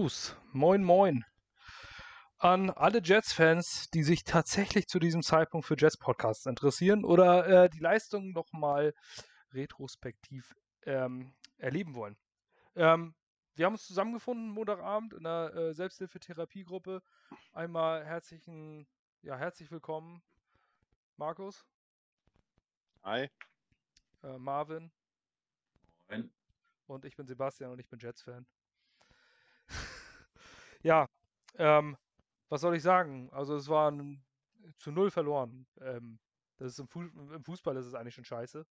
los. Moin, moin. An alle Jets-Fans, die sich tatsächlich zu diesem Zeitpunkt für Jets-Podcasts interessieren oder äh, die Leistungen nochmal retrospektiv ähm, erleben wollen. Ähm, wir haben uns zusammengefunden Montagabend in der äh, Selbsthilfetherapiegruppe. Einmal herzlichen, ja, herzlich willkommen, Markus. Hi. Äh, Marvin. Moin. Und ich bin Sebastian und ich bin Jets-Fan. Ja, ähm, was soll ich sagen? Also es war ein, zu null verloren. Ähm, das ist im, Fu im, Fußball ist es eigentlich schon scheiße.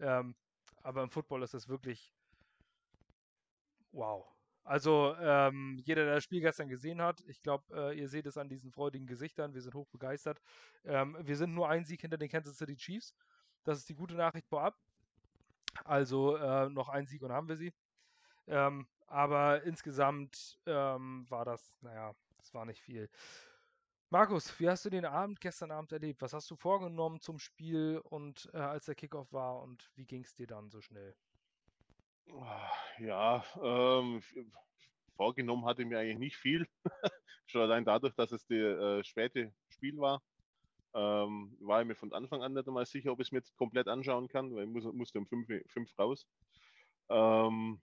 Ähm, aber im Football ist es wirklich wow. Also ähm, jeder, der das Spiel gestern gesehen hat, ich glaube, äh, ihr seht es an diesen freudigen Gesichtern, wir sind hoch begeistert. Ähm, wir sind nur ein Sieg hinter den Kansas City Chiefs. Das ist die gute Nachricht vorab. Also äh, noch ein Sieg und haben wir sie. Ähm, aber insgesamt ähm, war das, naja, das war nicht viel. Markus, wie hast du den Abend gestern Abend erlebt? Was hast du vorgenommen zum Spiel und äh, als der Kickoff war und wie ging es dir dann so schnell? Ja, ähm, vorgenommen hatte mir eigentlich nicht viel. Schon allein dadurch, dass es das äh, späte Spiel war, ähm, war ich mir von Anfang an nicht einmal sicher, ob ich es mir jetzt komplett anschauen kann, weil ich muss, musste um fünf, fünf raus. Ähm,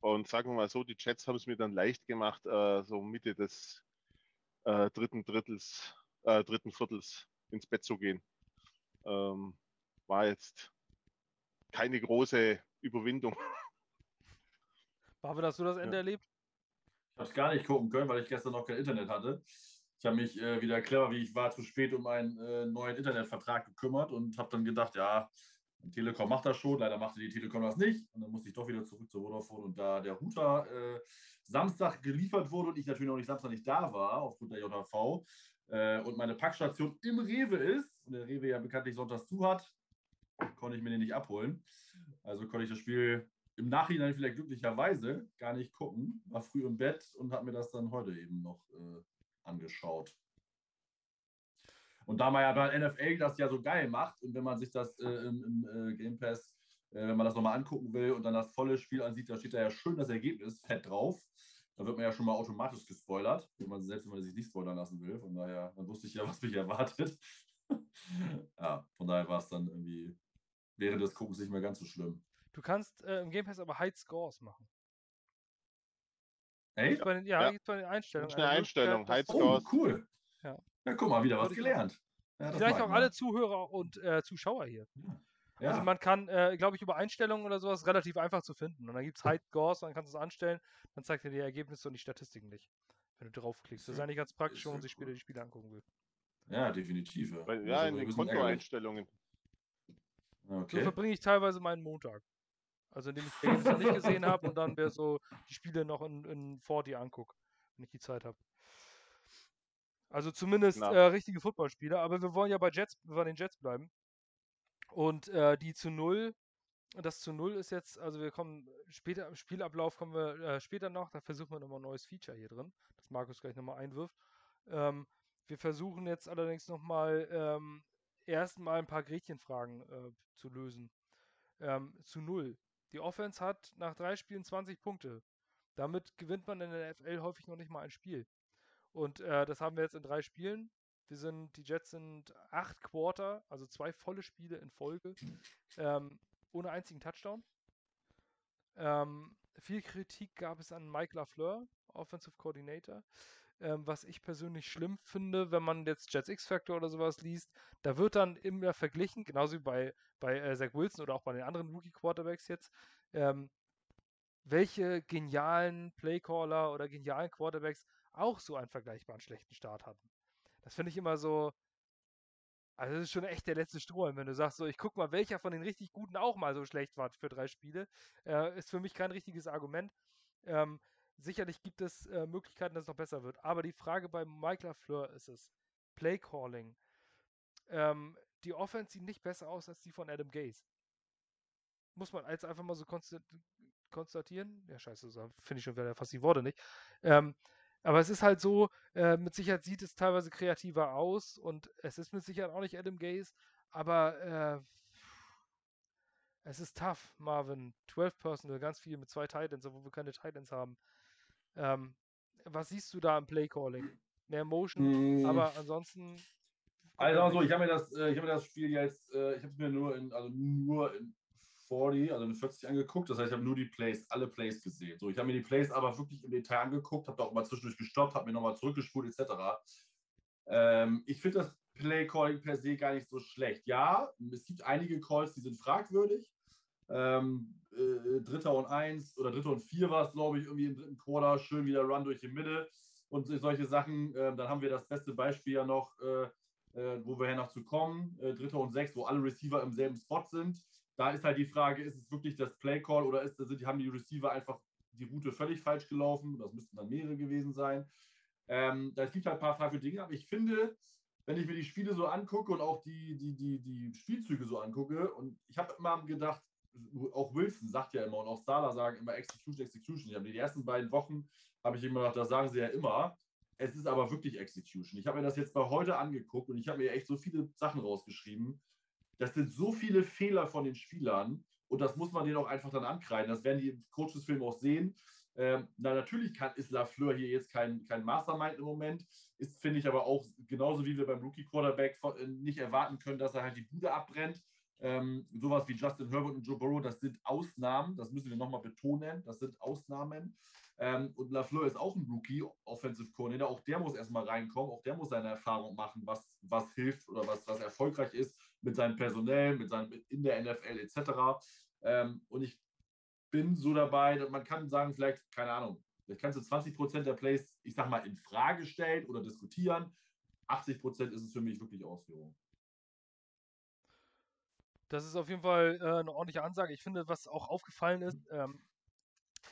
und sagen wir mal so, die Jets haben es mir dann leicht gemacht, äh, so Mitte des äh, dritten Drittels, äh, dritten Viertels ins Bett zu gehen. Ähm, war jetzt keine große Überwindung. Marvin, hast du das Ende ja. erlebt? Ich habe es gar nicht gucken können, weil ich gestern noch kein Internet hatte. Ich habe mich äh, wieder clever, wie ich war, zu spät um einen äh, neuen Internetvertrag gekümmert und habe dann gedacht, ja, Telekom macht das schon, leider machte die Telekom das nicht. Und dann musste ich doch wieder zurück zur Vodafone. Und da der Router äh, Samstag geliefert wurde und ich natürlich noch nicht Samstag nicht da war, aufgrund der JV, äh, und meine Packstation im Rewe ist, und der Rewe ja bekanntlich sonntags zu hat, konnte ich mir den nicht abholen. Also konnte ich das Spiel im Nachhinein vielleicht glücklicherweise gar nicht gucken. War früh im Bett und habe mir das dann heute eben noch äh, angeschaut. Und da man ja bei NFL das ja so geil macht und wenn man sich das äh, im, im äh, Game Pass, äh, wenn man das nochmal angucken will und dann das volle Spiel ansieht, da steht da ja schön das Ergebnis fett drauf. Da wird man ja schon mal automatisch gespoilert, wenn man, selbst wenn man sich nicht spoilern lassen will. Von daher, dann wusste ich ja, was mich erwartet. ja, von daher war es dann irgendwie während des Guckens nicht mehr ganz so schlimm. Du kannst äh, im Game Pass aber High Scores machen. Echt? Bei den, ja, ja. bei den Einstellungen. Eine Einstellung, High Scores. Oh, cool. Ja. guck mal, wieder was gelernt. Ja, Vielleicht auch alle Zuhörer und äh, Zuschauer hier. Ja. Also man kann, äh, glaube ich, über Einstellungen oder sowas relativ einfach zu finden. Und dann gibt es High Scores, dann kannst du es anstellen, dann zeigt er die Ergebnisse und die Statistiken nicht, wenn du draufklickst. Das ist eigentlich ganz praktisch, wenn man sich später die Spiele angucken will. Ja, definitiv. Ja, Weil, ja in den Kontoeinstellungen. Okay. So verbringe ich teilweise meinen Montag. Also indem ich die Ergebnisse nicht gesehen habe und dann wäre so die Spiele noch in, in 4D angucke, wenn ich die Zeit habe. Also zumindest äh, richtige Footballspieler, aber wir wollen ja bei Jets, bei den Jets bleiben. Und äh, die zu null, das zu null ist jetzt, also wir kommen später im Spielablauf kommen wir äh, später noch, da versuchen wir nochmal ein neues Feature hier drin, das Markus gleich nochmal einwirft. Ähm, wir versuchen jetzt allerdings nochmal ähm, erstmal ein paar Gretchenfragen äh, zu lösen. Ähm, zu null. Die Offense hat nach drei Spielen 20 Punkte. Damit gewinnt man in der NFL häufig noch nicht mal ein Spiel. Und äh, das haben wir jetzt in drei Spielen. Wir sind, die Jets sind acht Quarter, also zwei volle Spiele in Folge, ähm, ohne einzigen Touchdown. Ähm, viel Kritik gab es an Mike LaFleur, Offensive Coordinator. Ähm, was ich persönlich schlimm finde, wenn man jetzt Jets X-Factor oder sowas liest, da wird dann immer verglichen, genauso wie bei, bei äh, Zach Wilson oder auch bei den anderen Rookie-Quarterbacks jetzt, ähm, welche genialen Playcaller oder genialen Quarterbacks auch so einen vergleichbaren schlechten Start hatten. Das finde ich immer so. Also, das ist schon echt der letzte Strohhalm, wenn du sagst, so, ich guck mal, welcher von den richtig Guten auch mal so schlecht war für drei Spiele. Äh, ist für mich kein richtiges Argument. Ähm, sicherlich gibt es äh, Möglichkeiten, dass es noch besser wird. Aber die Frage bei Mike LaFleur ist es: Playcalling. Ähm, die Offense sieht nicht besser aus als die von Adam Gaze. Muss man jetzt einfach mal so konstatieren. Ja, scheiße, finde ich schon wieder fast die Worte nicht. Ähm, aber es ist halt so, äh, mit Sicherheit sieht es teilweise kreativer aus und es ist mit Sicherheit auch nicht Adam Gaze, aber äh, es ist tough, Marvin. 12 Personal, ganz viel mit zwei Titans, obwohl wir keine Titans haben. Ähm, was siehst du da im Playcalling? Mehr Motion, mm. aber ansonsten. Also, also ich habe mir das, äh, ich habe mir das Spiel jetzt, äh, ich habe es mir nur in, also nur in 40, also in 40 angeguckt. Das heißt, ich habe nur die Plays, alle Plays gesehen. So, ich habe mir die Plays aber wirklich im Detail angeguckt, habe da auch mal zwischendurch gestoppt, habe mir nochmal zurückgespult, etc. Ähm, ich finde das Play Calling per se gar nicht so schlecht. Ja, es gibt einige Calls, die sind fragwürdig. Ähm, äh, Dritter und Eins oder Dritter und Vier war es, glaube ich, irgendwie im dritten Quarter. Schön wieder Run durch die Mitte und solche Sachen. Ähm, dann haben wir das beste Beispiel ja noch, äh, äh, wo wir ja noch zu kommen. Äh, Dritter und Sechs, wo alle Receiver im selben Spot sind. Da ist halt die Frage, ist es wirklich das Play Call oder ist, sind, haben die Receiver einfach die Route völlig falsch gelaufen? Das müssten dann mehrere gewesen sein. Ähm, da gibt halt ein paar fragwürdige Dinge, aber ich finde, wenn ich mir die Spiele so angucke und auch die, die, die, die Spielzüge so angucke, und ich habe immer gedacht, auch Wilson sagt ja immer und auch Sala sagen immer Execution, Execution. Ich habe die ersten beiden Wochen habe ich immer gedacht, das sagen sie ja immer. Es ist aber wirklich Execution. Ich habe mir das jetzt mal heute angeguckt und ich habe mir echt so viele Sachen rausgeschrieben. Das sind so viele Fehler von den Spielern und das muss man denen auch einfach dann ankreiden. Das werden die im Coaches-Film auch sehen. Ähm, na, natürlich kann, ist Lafleur hier jetzt kein, kein Mastermind im Moment. Ist, finde ich, aber auch genauso wie wir beim Rookie-Quarterback äh, nicht erwarten können, dass er halt die Bude abbrennt. Ähm, sowas wie Justin Herbert und Joe Burrow, das sind Ausnahmen, das müssen wir nochmal betonen, das sind Ausnahmen. Ähm, und Lafleur ist auch ein Rookie, Offensive Coordinator, auch der muss erstmal reinkommen, auch der muss seine Erfahrung machen, was, was hilft oder was, was erfolgreich ist mit seinem Personell, mit seinem, in der NFL etc. Ähm, und ich bin so dabei, man kann sagen, vielleicht, keine Ahnung, vielleicht kannst du 20 Prozent der Plays, ich sag mal, in Frage stellen oder diskutieren. 80 Prozent ist es für mich wirklich Ausführung. Das ist auf jeden Fall äh, eine ordentliche Ansage. Ich finde, was auch aufgefallen ist, ähm,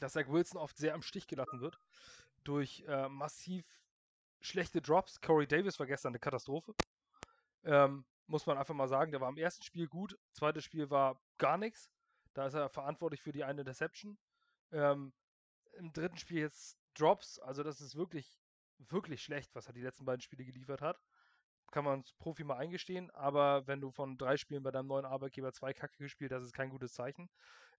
dass Zach Wilson oft sehr am Stich gelassen wird durch äh, massiv schlechte Drops. Corey Davis war gestern eine Katastrophe. Ähm, muss man einfach mal sagen. Der war im ersten Spiel gut, zweites Spiel war gar nichts. Da ist er verantwortlich für die eine Deception. Ähm, Im dritten Spiel jetzt Drops. Also das ist wirklich, wirklich schlecht, was er die letzten beiden Spiele geliefert hat kann man als Profi mal eingestehen, aber wenn du von drei Spielen bei deinem neuen Arbeitgeber zwei Kacke gespielt hast, ist kein gutes Zeichen.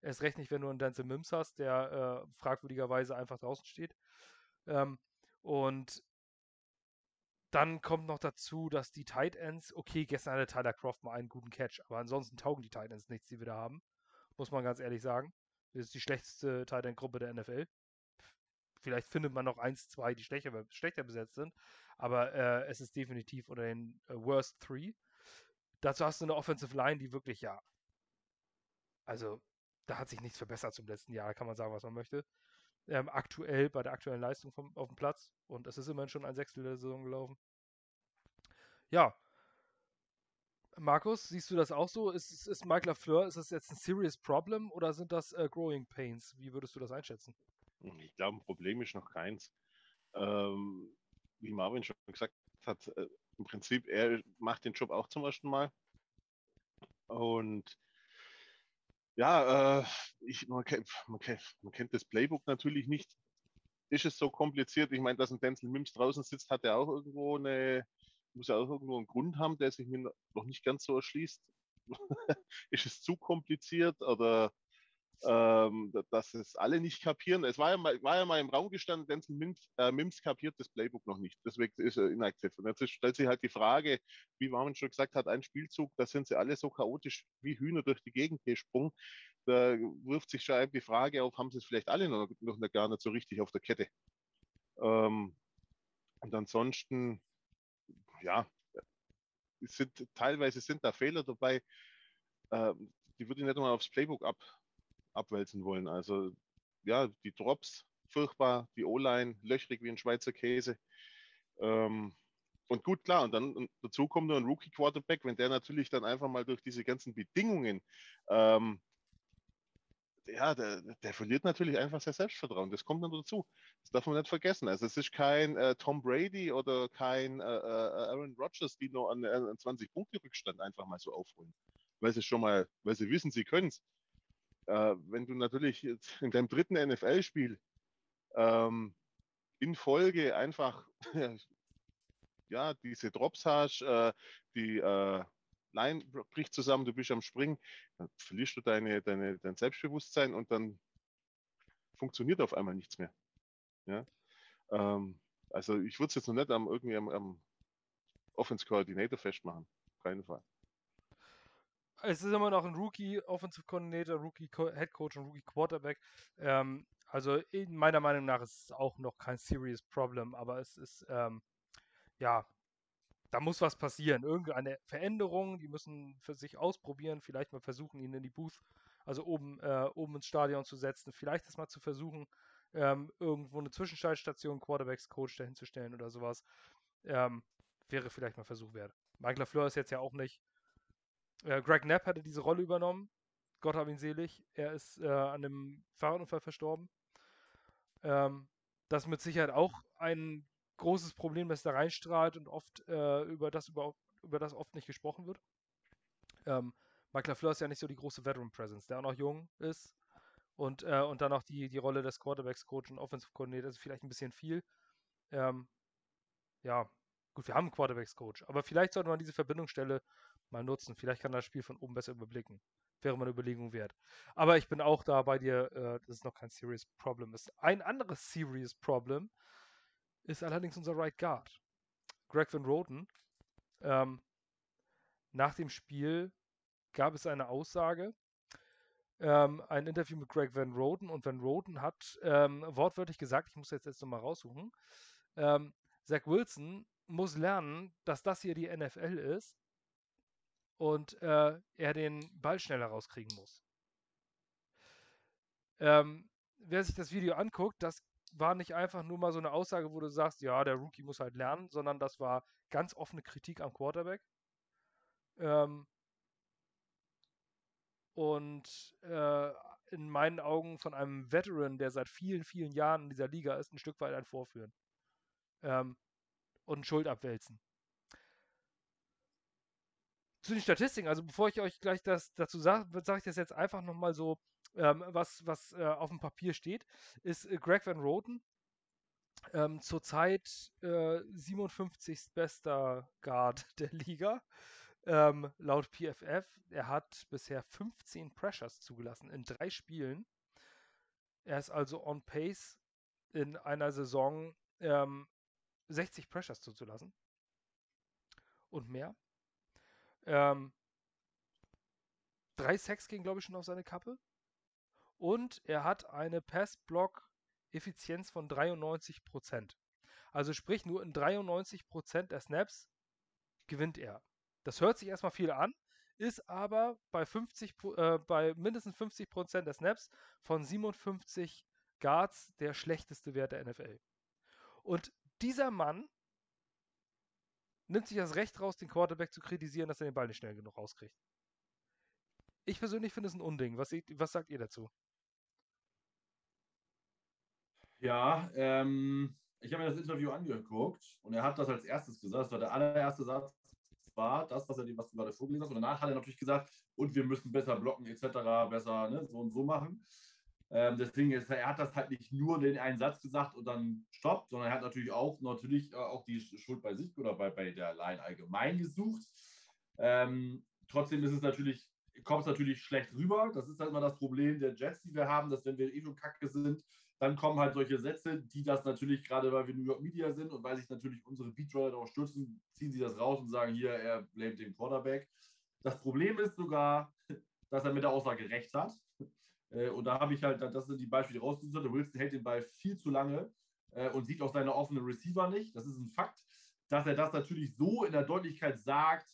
Erst recht nicht, wenn du einen Denzel Mims hast, der äh, fragwürdigerweise einfach draußen steht. Ähm, und dann kommt noch dazu, dass die Tight Ends, okay, gestern hatte Tyler Croft mal einen guten Catch, aber ansonsten taugen die Tight Ends nichts, die wir da haben. Muss man ganz ehrlich sagen. Das ist die schlechteste Tight End Gruppe der NFL. Vielleicht findet man noch eins, zwei, die schlechter, schlechter besetzt sind aber äh, es ist definitiv unter den äh, Worst Three. Dazu hast du eine Offensive Line, die wirklich, ja, also da hat sich nichts verbessert zum letzten Jahr, kann man sagen, was man möchte. Ähm, aktuell, bei der aktuellen Leistung vom, auf dem Platz. Und es ist immerhin schon ein Sechstel der Saison gelaufen. Ja. Markus, siehst du das auch so? Ist, ist Mike LaFleur, ist das jetzt ein serious problem oder sind das äh, growing pains? Wie würdest du das einschätzen? Ich glaube, ein Problem ist noch keins. Ähm, wie Marvin schon gesagt hat, äh, im Prinzip, er macht den Job auch zum ersten Mal. Und ja, äh, ich, man, kennt, man, kennt, man, kennt, das Playbook natürlich nicht. Ist es so kompliziert? Ich meine, dass ein Denzel Mims draußen sitzt, hat er auch irgendwo eine, muss ja auch irgendwo einen Grund haben, der sich mir noch nicht ganz so erschließt. ist es zu kompliziert oder ähm, dass es alle nicht kapieren. Es war ja mal, war ja mal im Raum gestanden, Denzel Mims, äh, Mims kapiert das Playbook noch nicht. Deswegen ist er inaktiv. Und jetzt stellt sich halt die Frage, wie Warman schon gesagt hat, ein Spielzug, da sind sie alle so chaotisch wie Hühner durch die Gegend gesprungen. Da wirft sich schon die Frage auf, haben sie es vielleicht alle noch, noch gar nicht so richtig auf der Kette. Ähm, und ansonsten, ja, sind, teilweise sind da Fehler dabei. Ähm, die würde ich nicht mal aufs Playbook ab, abwälzen wollen. Also ja, die Drops furchtbar, die O-Line löchrig wie ein Schweizer Käse. Ähm, und gut, klar, und dann und dazu kommt nur ein Rookie-Quarterback, wenn der natürlich dann einfach mal durch diese ganzen Bedingungen, ähm, ja, der, der, verliert natürlich einfach sein Selbstvertrauen. Das kommt dann dazu. Das darf man nicht vergessen. Also es ist kein äh, Tom Brady oder kein äh, äh Aaron Rodgers, die nur an, an 20 Punkte Rückstand einfach mal so aufholen. Weil sie schon mal, weil sie wissen, sie können es. Äh, wenn du natürlich jetzt in deinem dritten NFL-Spiel ähm, in Folge einfach ja, diese Drops hast, äh, die äh, Line bricht zusammen, du bist am Springen, dann verlierst du deine, deine, dein Selbstbewusstsein und dann funktioniert auf einmal nichts mehr. Ja? Ähm, also ich würde es jetzt noch nicht am, irgendwie am, am Offense Coordinator festmachen. Auf keinen Fall. Es ist immer noch ein Rookie Offensive Coordinator, Rookie Head Coach und Rookie Quarterback. Ähm, also in meiner Meinung nach ist es auch noch kein serious Problem, aber es ist ähm, ja da muss was passieren. Irgendeine Veränderung, die müssen für sich ausprobieren, vielleicht mal versuchen, ihn in die Booth, also oben, äh, oben ins Stadion zu setzen, vielleicht das mal zu versuchen, ähm, irgendwo eine Zwischenschaltstation, Quarterbacks-Coach dahinzustellen oder sowas. Ähm, wäre vielleicht mal Versuch wert. Mike LaFleur ist jetzt ja auch nicht. Äh, Greg Knapp hatte diese Rolle übernommen. Gott hab ihn selig. Er ist äh, an einem Fahrradunfall verstorben. Ähm, das ist mit Sicherheit auch ein großes Problem, das da reinstrahlt und oft äh, über, das über, über das oft nicht gesprochen wird. Ähm, Mike LaFleur ist ja nicht so die große Veteran Presence, der auch noch jung ist. Und, äh, und dann noch die, die Rolle des Quarterbacks Coach und Offensive Coordinator ist vielleicht ein bisschen viel. Ähm, ja, gut, wir haben einen Quarterbacks Coach, aber vielleicht sollte man diese Verbindungsstelle mal nutzen. Vielleicht kann das Spiel von oben besser überblicken. Wäre mal eine Überlegung wert. Aber ich bin auch da bei dir, äh, das ist noch kein Serious Problem ist. Ein anderes Serious Problem ist allerdings unser Right Guard. Greg Van Roten. Ähm, nach dem Spiel gab es eine Aussage, ähm, ein Interview mit Greg Van Roten und Van Roten hat ähm, wortwörtlich gesagt, ich muss jetzt jetzt nochmal raussuchen, ähm, Zach Wilson muss lernen, dass das hier die NFL ist und äh, er den Ball schneller rauskriegen muss. Ähm, wer sich das Video anguckt, das war nicht einfach nur mal so eine Aussage, wo du sagst, ja, der Rookie muss halt lernen, sondern das war ganz offene Kritik am Quarterback. Ähm, und äh, in meinen Augen von einem Veteran, der seit vielen, vielen Jahren in dieser Liga ist, ein Stück weit ein Vorführen. Ähm, und Schuld abwälzen. Zu den Statistiken, also bevor ich euch gleich das dazu sage, sage ich das jetzt einfach nochmal so, ähm, was, was äh, auf dem Papier steht, ist äh, Greg Van Roten ähm, zurzeit äh, 57. bester Guard der Liga. Ähm, laut PFF, er hat bisher 15 Pressures zugelassen in drei Spielen. Er ist also on pace in einer Saison ähm, 60 Pressures zuzulassen. Und mehr. Ähm, drei Sacks gehen, glaube ich, schon auf seine Kappe. Und er hat eine Pass-Block-Effizienz von 93%. Also sprich, nur in 93% der Snaps gewinnt er. Das hört sich erstmal viel an, ist aber bei, 50, äh, bei mindestens 50% der Snaps von 57 Guards der schlechteste Wert der NFL. Und dieser Mann nimmt sich das Recht raus, den Quarterback zu kritisieren, dass er den Ball nicht schnell genug rauskriegt. Ich persönlich finde es ein Unding. Was, was sagt ihr dazu? Ja, ähm, ich habe mir das Interview angeguckt und er hat das als erstes gesagt. Das war der allererste Satz war das, was, er, was du gerade vorgelesen hast. Und danach hat er natürlich gesagt, und wir müssen besser blocken, etc., besser ne, so und so machen. Ähm, deswegen ist er hat das halt nicht nur den einen Satz gesagt und dann stoppt, sondern er hat natürlich auch natürlich äh, auch die Schuld bei sich oder bei, bei der Line allgemein gesucht. Ähm, trotzdem ist es natürlich, kommt es natürlich schlecht rüber. Das ist halt immer das Problem der Jets, die wir haben, dass wenn wir eh schon kacke sind, dann kommen halt solche Sätze, die das natürlich, gerade weil wir New York Media sind und weil sich natürlich unsere Beatroller darauf stürzen, ziehen sie das raus und sagen, hier, er blamet den Quarterback. Das Problem ist sogar, dass er mit der Aussage recht hat. Äh, und da habe ich halt, das sind die Beispiele rausgesucht. Der Wilson hält den Ball viel zu lange äh, und sieht auch seine offenen Receiver nicht. Das ist ein Fakt. Dass er das natürlich so in der Deutlichkeit sagt,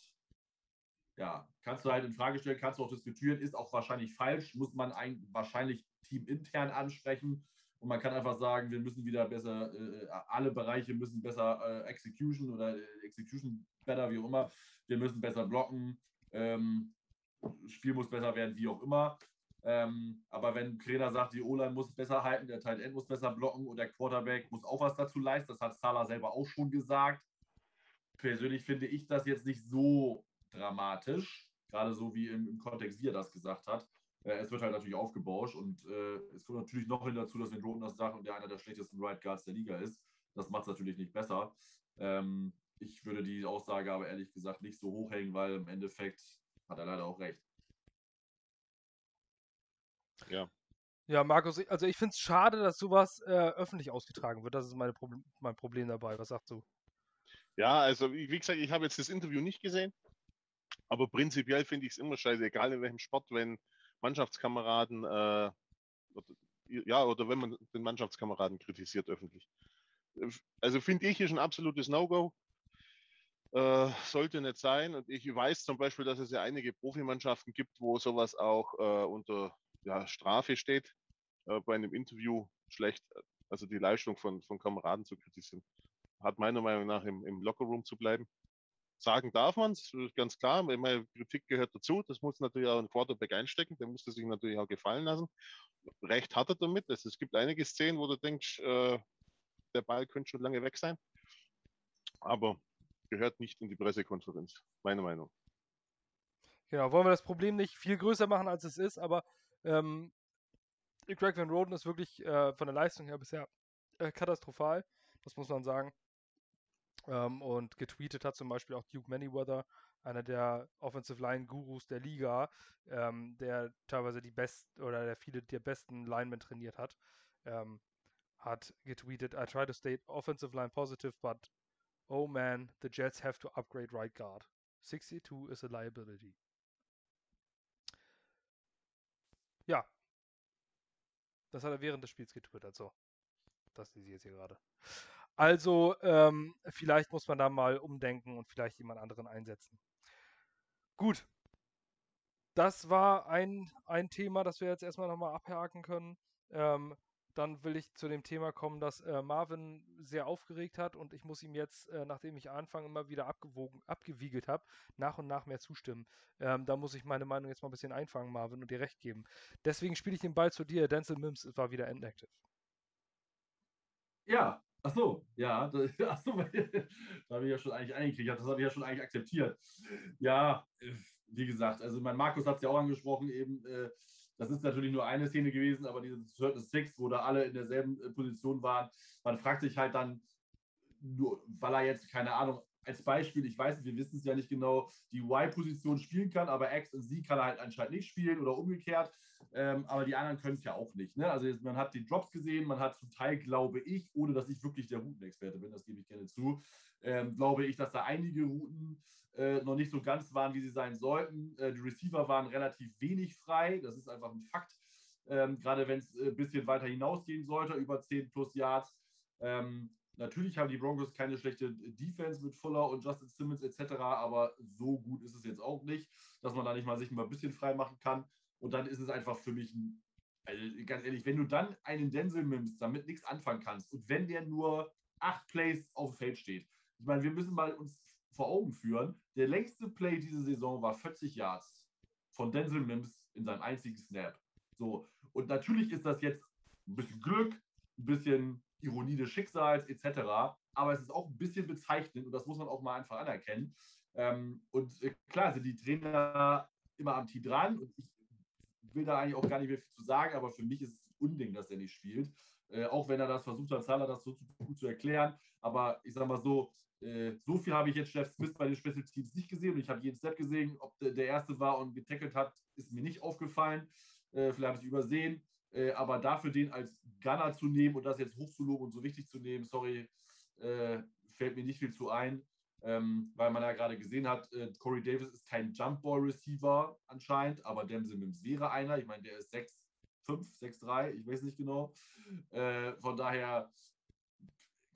ja, kannst du halt in Frage stellen, kannst du auch diskutieren, ist auch wahrscheinlich falsch, muss man ein, wahrscheinlich teamintern ansprechen. Und man kann einfach sagen, wir müssen wieder besser, äh, alle Bereiche müssen besser äh, Execution oder Execution better, wie auch immer. Wir müssen besser blocken. Ähm, Spiel muss besser werden, wie auch immer. Ähm, aber wenn Trainer sagt, die O-Line muss besser halten, der Tight End muss besser blocken und der Quarterback muss auch was dazu leisten, das hat Salah selber auch schon gesagt. Persönlich finde ich das jetzt nicht so dramatisch, gerade so wie im, im Kontext, wie er das gesagt hat. Äh, es wird halt natürlich aufgebauscht und äh, es kommt natürlich noch hin dazu, dass wenn Roten das sagt und der einer der schlechtesten Right Guards der Liga ist, das macht es natürlich nicht besser. Ähm, ich würde die Aussage aber ehrlich gesagt nicht so hochhängen, weil im Endeffekt hat er leider auch recht. Ja, Ja, Markus, also ich finde es schade, dass sowas äh, öffentlich ausgetragen wird. Das ist meine Pro mein Problem dabei. Was sagst du? Ja, also wie gesagt, ich habe jetzt das Interview nicht gesehen, aber prinzipiell finde ich es immer scheiße, egal in welchem Sport, wenn Mannschaftskameraden, äh, oder, ja, oder wenn man den Mannschaftskameraden kritisiert öffentlich. Also finde ich, ist ein absolutes No-Go. Äh, sollte nicht sein. Und ich weiß zum Beispiel, dass es ja einige Profimannschaften gibt, wo sowas auch äh, unter ja, Strafe steht, äh, bei einem Interview schlecht, also die Leistung von, von Kameraden zu kritisieren. Hat meiner Meinung nach im, im Lockerroom zu bleiben. Sagen darf man es, ganz klar. Meine Kritik gehört dazu. Das muss natürlich auch ein Quarterback einstecken. Der muss sich natürlich auch gefallen lassen. Recht hat er damit. Es, es gibt einige Szenen, wo du denkst, äh, der Ball könnte schon lange weg sein. Aber gehört nicht in die Pressekonferenz, meine Meinung. Genau, wollen wir das Problem nicht viel größer machen, als es ist, aber ähm, Greg Van Roden ist wirklich äh, von der Leistung her bisher äh, katastrophal, das muss man sagen. Ähm, und getweetet hat zum Beispiel auch Duke Manyweather, einer der Offensive Line Gurus der Liga, ähm, der teilweise die besten oder der viele der besten Linemen trainiert hat, ähm, hat getweetet, I try to stay offensive line positive, but Oh man, the Jets have to upgrade right guard. 62 is a liability. Ja. Das hat er während des Spiels getwittert, so. Das lese ich jetzt hier gerade. Also, ähm, vielleicht muss man da mal umdenken und vielleicht jemand anderen einsetzen. Gut. Das war ein, ein Thema, das wir jetzt erstmal nochmal abhaken können. Ähm, dann will ich zu dem Thema kommen, dass äh, Marvin sehr aufgeregt hat und ich muss ihm jetzt, äh, nachdem ich Anfang immer wieder abgewogen, abgewiegelt habe, nach und nach mehr zustimmen. Ähm, da muss ich meine Meinung jetzt mal ein bisschen einfangen, Marvin, und dir recht geben. Deswegen spiele ich den Ball zu dir. Denzel Mims war wieder inactive. Ja, ach so, ja, ach so, da habe ich ja schon eigentlich eingekriegt, das habe ich ja schon eigentlich akzeptiert. Ja, wie gesagt, also mein Markus hat es ja auch angesprochen, eben, äh, das ist natürlich nur eine Szene gewesen, aber diese Third Six, wo da alle in derselben äh, Position waren, man fragt sich halt dann, nur, weil er jetzt, keine Ahnung, als Beispiel, ich weiß, wir wissen es ja nicht genau, die Y-Position spielen kann, aber X und Sie kann er halt anscheinend nicht spielen oder umgekehrt. Ähm, aber die anderen können es ja auch nicht. Ne? Also man hat die Drops gesehen, man hat zum Teil, glaube ich, ohne dass ich wirklich der Routenexperte bin, das gebe ich gerne zu, ähm, glaube ich, dass da einige Routen äh, noch nicht so ganz waren, wie sie sein sollten. Äh, die Receiver waren relativ wenig frei, das ist einfach ein Fakt. Ähm, gerade wenn es ein äh, bisschen weiter hinausgehen sollte, über 10 plus Yards. Ähm, natürlich haben die Broncos keine schlechte Defense mit Fuller und Justin Simmons etc., aber so gut ist es jetzt auch nicht, dass man da nicht mal sich mal ein bisschen frei machen kann. Und dann ist es einfach für mich ein, also ganz ehrlich, wenn du dann einen Denzel nimmst, damit nichts anfangen kannst und wenn der nur acht Plays auf dem Feld steht, ich meine, wir müssen mal uns vor Augen führen. Der längste Play diese Saison war 40 Yards von Denzel Mims in seinem einzigen Snap. So, und natürlich ist das jetzt ein bisschen Glück, ein bisschen Ironie des Schicksals etc. Aber es ist auch ein bisschen bezeichnend und das muss man auch mal einfach anerkennen. Ähm, und äh, klar sind die Trainer immer am Tee dran und ich will da eigentlich auch gar nicht mehr viel zu sagen, aber für mich ist es ein Unding, dass er nicht spielt. Äh, auch wenn er das versucht hat, Salah das so gut zu erklären. Aber ich sage mal so, äh, so viel habe ich jetzt Jeff Smith bei den Special Teams nicht gesehen und ich habe jeden Step gesehen. Ob der, der erste war und getackelt hat, ist mir nicht aufgefallen. Äh, vielleicht habe ich es übersehen. Äh, aber dafür den als Gunner zu nehmen und das jetzt hochzuloben und so wichtig zu nehmen, sorry, äh, fällt mir nicht viel zu ein. Ähm, weil man ja gerade gesehen hat, Corey Davis ist kein Jump-Ball-Receiver anscheinend, aber Dempsey Mims wäre einer. Ich meine, der ist 6'5, 6'3, ich weiß nicht genau. Äh, von daher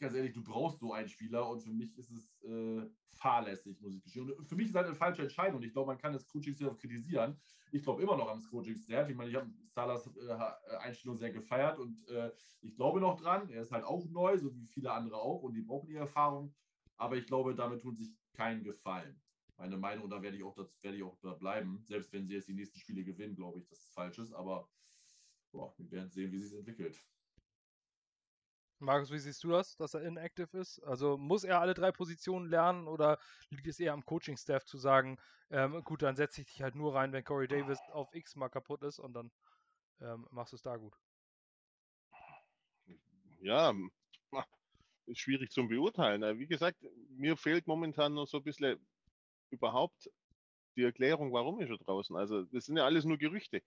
ganz ehrlich, du brauchst so einen Spieler und für mich ist es äh, fahrlässig, muss ich gestehen. Und für mich ist es halt eine falsche Entscheidung. Ich glaube, man kann das Coaching-Staff kritisieren. Ich glaube immer noch am Coaching-Staff. Ich meine, ich habe Salas äh, Einstellung sehr gefeiert und äh, ich glaube noch dran. Er ist halt auch neu, so wie viele andere auch und die brauchen die Erfahrung. Aber ich glaube, damit tun sich keinen Gefallen. Meine Meinung, da werde ich auch, das ich auch da bleiben. Selbst wenn sie jetzt die nächsten Spiele gewinnen, glaube ich, dass es falsch ist. Aber boah, wir werden sehen, wie sich entwickelt. Markus, wie siehst du das, dass er inactive ist? Also muss er alle drei Positionen lernen oder liegt es eher am Coaching-Staff zu sagen, ähm, gut, dann setze ich dich halt nur rein, wenn Corey Davis auf X mal kaputt ist und dann ähm, machst du es da gut? Ja, ist schwierig zum Beurteilen. Wie gesagt, mir fehlt momentan noch so ein bisschen überhaupt die Erklärung, warum ist er draußen. Also das sind ja alles nur Gerüchte.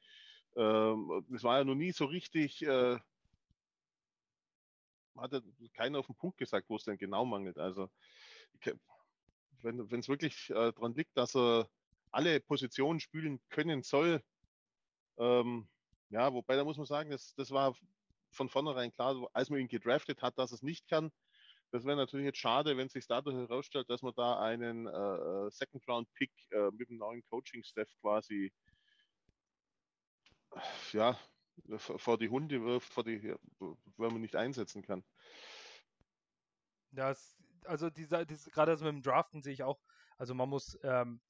Ähm, es war ja noch nie so richtig, äh, hat keiner auf den Punkt gesagt, wo es denn genau mangelt. Also wenn es wirklich äh, daran liegt, dass er alle Positionen spielen können soll, ähm, ja, wobei da muss man sagen, das, das war von vornherein klar, als man ihn gedraftet hat, dass es nicht kann. Das wäre natürlich jetzt schade, wenn sich dadurch herausstellt, dass man da einen äh, äh Second Round Pick äh, mit dem neuen Coaching Staff quasi ja, vor die Hunde wirft, vor die, wenn man nicht einsetzen kann. Ja, also diese, diese, gerade das mit dem Draften sehe ich auch, also man muss, ähm,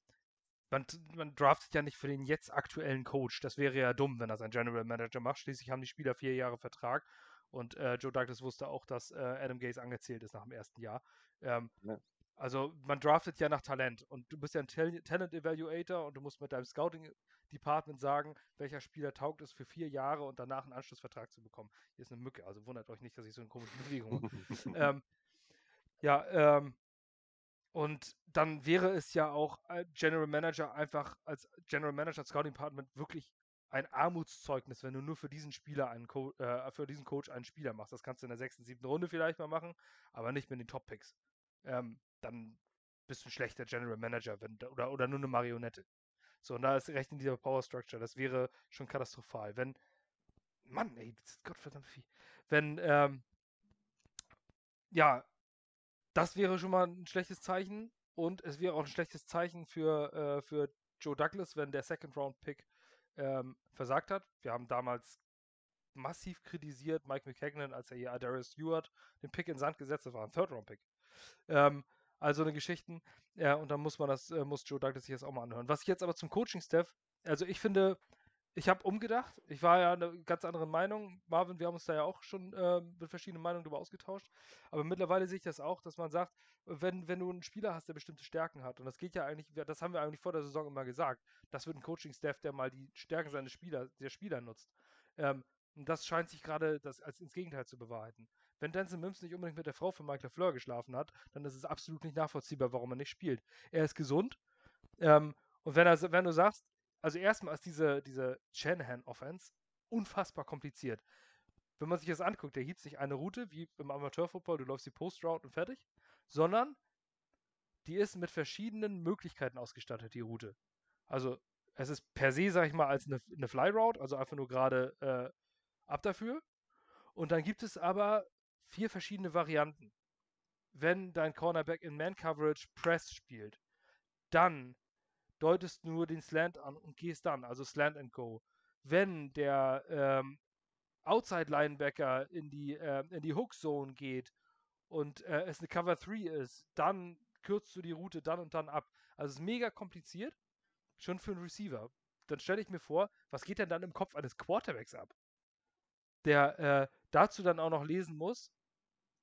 man, man draftet ja nicht für den jetzt aktuellen Coach. Das wäre ja dumm, wenn das ein General Manager macht. Schließlich haben die Spieler vier Jahre Vertrag und äh, Joe Douglas wusste auch, dass äh, Adam Gaze angezählt ist nach dem ersten Jahr. Ähm, ja. Also man draftet ja nach Talent und du bist ja ein Talent Evaluator und du musst mit deinem Scouting Department sagen, welcher Spieler taugt es für vier Jahre und danach einen Anschlussvertrag zu bekommen. Hier ist eine Mücke, also wundert euch nicht, dass ich so eine komische Bewegung mache. ähm, ja, ähm, und dann wäre es ja auch General Manager einfach als General Manager Scouting Department wirklich ein Armutszeugnis, wenn du nur für diesen Spieler einen Co äh, für diesen Coach einen Spieler machst. Das kannst du in der sechsten, siebten Runde vielleicht mal machen, aber nicht mit den Top Picks. Ähm, dann bist du ein schlechter General Manager wenn, oder, oder nur eine Marionette. So, und da ist recht in dieser Power Structure. Das wäre schon katastrophal. Wenn, Mann, ey, das ist Gottverdammt viel. Wenn, ähm, ja, das wäre schon mal ein schlechtes Zeichen. Und es wäre auch ein schlechtes Zeichen für, äh, für Joe Douglas, wenn der Second Round Pick ähm, versagt hat. Wir haben damals massiv kritisiert Mike McKagan, als er hier Darius Stewart den Pick in Sand gesetzt hat. Das war ein Third Round Pick. Ähm, also eine Geschichten. Ja, und dann muss man das, äh, muss Joe Douglas sich das auch mal anhören. Was ich jetzt aber zum Coaching-Staff, also ich finde, ich habe umgedacht. Ich war ja eine ganz andere Meinung. Marvin, wir haben uns da ja auch schon äh, mit verschiedenen Meinungen darüber ausgetauscht. Aber mittlerweile sehe ich das auch, dass man sagt, wenn, wenn du einen Spieler hast, der bestimmte Stärken hat, und das geht ja eigentlich, das haben wir eigentlich vor der Saison immer gesagt, das wird ein Coaching-Staff, der mal die Stärken seines Spieler, der Spieler nutzt. Ähm, und das scheint sich gerade als ins Gegenteil zu bewahrheiten. Wenn Denzel Mims nicht unbedingt mit der Frau von Michael Fleur geschlafen hat, dann ist es absolut nicht nachvollziehbar, warum er nicht spielt. Er ist gesund. Ähm, und wenn, er, wenn du sagst, also erstmal ist diese, diese Shanahan-Offense unfassbar kompliziert. Wenn man sich das anguckt, der hielt nicht eine Route wie im Amateurfootball, du läufst die Post-Route und fertig, sondern die ist mit verschiedenen Möglichkeiten ausgestattet, die Route. Also es ist per se, sag ich mal, als eine, eine Fly-Route, also einfach nur gerade äh, ab dafür. Und dann gibt es aber vier verschiedene Varianten. Wenn dein Cornerback in Man-Coverage Press spielt, dann deutest nur den Slant an und gehst dann, also Slant and Go. Wenn der ähm, Outside Linebacker in die, äh, in die Hook Zone geht und äh, es eine Cover 3 ist, dann kürzt du die Route dann und dann ab. Also es ist mega kompliziert, schon für einen Receiver. Dann stelle ich mir vor, was geht denn dann im Kopf eines Quarterbacks ab? Der äh, dazu dann auch noch lesen muss,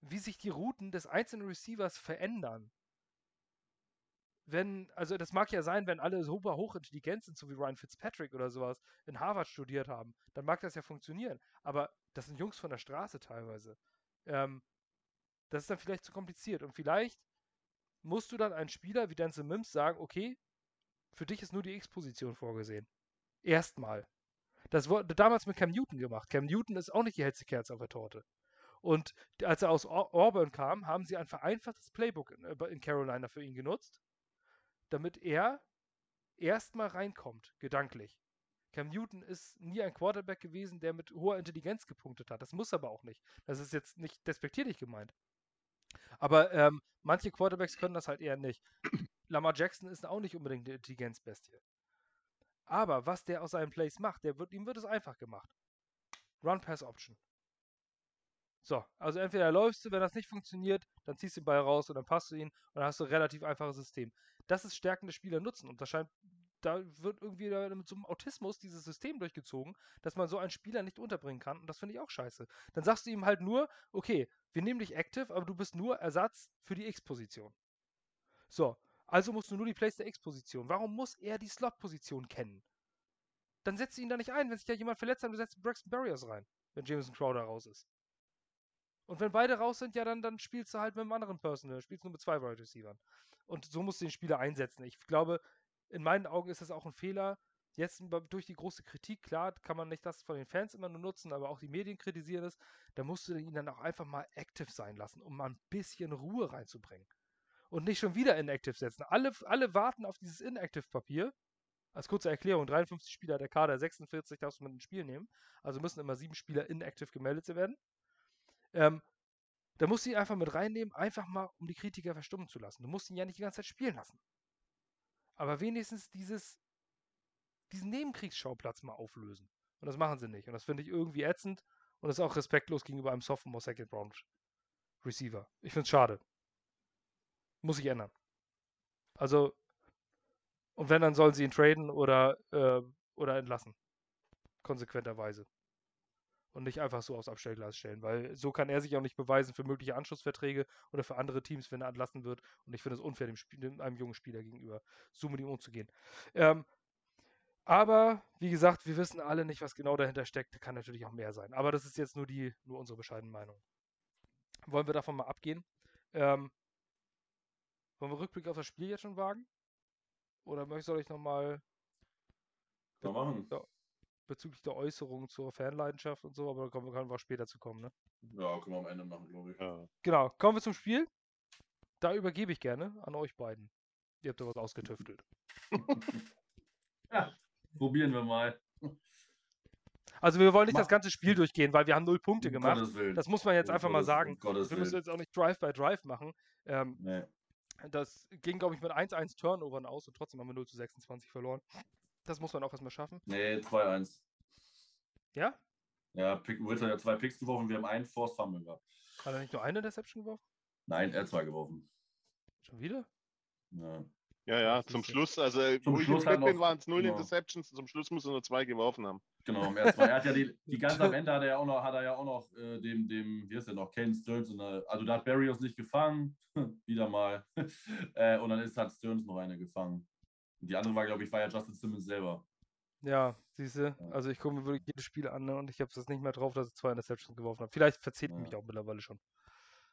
wie sich die Routen des einzelnen Receivers verändern. Wenn, also das mag ja sein, wenn alle super hochintelligent sind, so wie Ryan Fitzpatrick oder sowas, in Harvard studiert haben, dann mag das ja funktionieren. Aber das sind Jungs von der Straße teilweise. Ähm, das ist dann vielleicht zu kompliziert. Und vielleicht musst du dann einen Spieler wie Denzel Mims sagen, okay, für dich ist nur die X-Position vorgesehen. Erstmal. Das wurde damals mit Cam Newton gemacht. Cam Newton ist auch nicht die hellste Kerze auf der Torte. Und als er aus Auburn kam, haben sie ein vereinfachtes Playbook in, äh, in Carolina für ihn genutzt, damit er erstmal reinkommt, gedanklich. Cam Newton ist nie ein Quarterback gewesen, der mit hoher Intelligenz gepunktet hat. Das muss aber auch nicht. Das ist jetzt nicht despektierlich gemeint. Aber ähm, manche Quarterbacks können das halt eher nicht. Lamar Jackson ist auch nicht unbedingt eine Intelligenzbestie. Aber was der aus seinen Plays macht, der wird, ihm wird es einfach gemacht. Run-Pass-Option. So, also entweder läufst du, wenn das nicht funktioniert, dann ziehst du den Ball raus und dann passt du ihn und dann hast du ein relativ einfaches System. Das ist Stärken der Spieler nutzen und das scheint, da wird irgendwie mit so einem Autismus dieses System durchgezogen, dass man so einen Spieler nicht unterbringen kann und das finde ich auch scheiße. Dann sagst du ihm halt nur, okay, wir nehmen dich active, aber du bist nur Ersatz für die X-Position. So, also musst du nur die Place der X-Position. Warum muss er die Slot-Position kennen? Dann setzt du ihn da nicht ein, wenn sich da jemand verletzt hat, du setzt Braxton Barriers rein, wenn Jameson Crowder raus ist. Und wenn beide raus sind, ja, dann, dann spielst du halt mit einem anderen Personal, spielst nur mit zwei Wide Receivers. Und so musst du den Spieler einsetzen. Ich glaube, in meinen Augen ist das auch ein Fehler, jetzt durch die große Kritik, klar, kann man nicht das von den Fans immer nur nutzen, aber auch die Medien kritisieren es, da musst du ihn dann auch einfach mal active sein lassen, um mal ein bisschen Ruhe reinzubringen. Und nicht schon wieder inactive setzen. Alle, alle warten auf dieses Inactive-Papier. Als kurze Erklärung, 53 Spieler der Kader, 46 darfst du mit ins Spiel nehmen. Also müssen immer sieben Spieler inactive gemeldet werden. Ähm, da musst du ihn einfach mit reinnehmen, einfach mal, um die Kritiker verstummen zu lassen. Du musst ihn ja nicht die ganze Zeit spielen lassen. Aber wenigstens dieses, diesen Nebenkriegsschauplatz mal auflösen. Und das machen sie nicht. Und das finde ich irgendwie ätzend und das ist auch respektlos gegenüber einem Sophomore Second Round Receiver. Ich finde es schade. Muss sich ändern. Also, und wenn, dann sollen sie ihn traden oder, äh, oder entlassen. Konsequenterweise und nicht einfach so aufs Abstellglas stellen, weil so kann er sich auch nicht beweisen für mögliche Anschlussverträge oder für andere Teams, wenn er entlassen wird. Und ich finde es unfair, dem Spiel, einem jungen Spieler gegenüber so mit ihm umzugehen. Ähm, aber wie gesagt, wir wissen alle nicht, was genau dahinter steckt. Kann natürlich auch mehr sein. Aber das ist jetzt nur die, nur unsere bescheidene Meinung. Wollen wir davon mal abgehen? Ähm, wollen wir Rückblick auf das Spiel jetzt schon wagen? Oder soll ich nochmal. Ja, machen. Ja, bezüglich der Äußerungen zur Fanleidenschaft und so, aber da können wir, später zu kommen, ne? Ja, können wir am Ende machen, glaube ich. Ja. Genau, kommen wir zum Spiel. Da übergebe ich gerne an euch beiden. Ihr habt da was ausgetüftelt. ja, probieren wir mal. Also wir wollen nicht Mach. das ganze Spiel durchgehen, weil wir haben null Punkte um gemacht. Das muss man jetzt um einfach Gottes, mal sagen. Um wir müssen jetzt auch nicht Drive by Drive machen. Ähm, nee. Das ging, glaube ich, mit 1-1 Turnovern aus und trotzdem haben wir 0 zu 26 verloren. Das muss man auch erstmal schaffen. Nee, 2-1. Ja? Ja, Pick, Wilson hat ja zwei Picks geworfen, wir haben einen Force Fumble gehabt. Hat er nicht nur eine Interception geworfen? Nein, er hat zwei geworfen. Schon wieder? Ja. Ja, ja, zum Schluss, also zum wo Schluss waren es null genau. Interceptions, zum Schluss muss er nur zwei geworfen haben. Genau, er, hat ja die, die ganz am Ende hat er ja auch noch, hat er ja auch noch äh, dem, dem, wie ist der noch, Kane Stearns, eine, also da hat Barrios nicht gefangen, wieder mal. äh, und dann ist, hat Stearns noch eine gefangen. Die andere war, glaube ich, war ja Justin Simmons selber. Ja, siehst du, ja. also ich gucke mir wirklich jedes Spiel an ne, und ich habe es nicht mehr drauf, dass ich zwei Interceptions geworfen habe. Vielleicht verzählt ja. mich auch mittlerweile schon.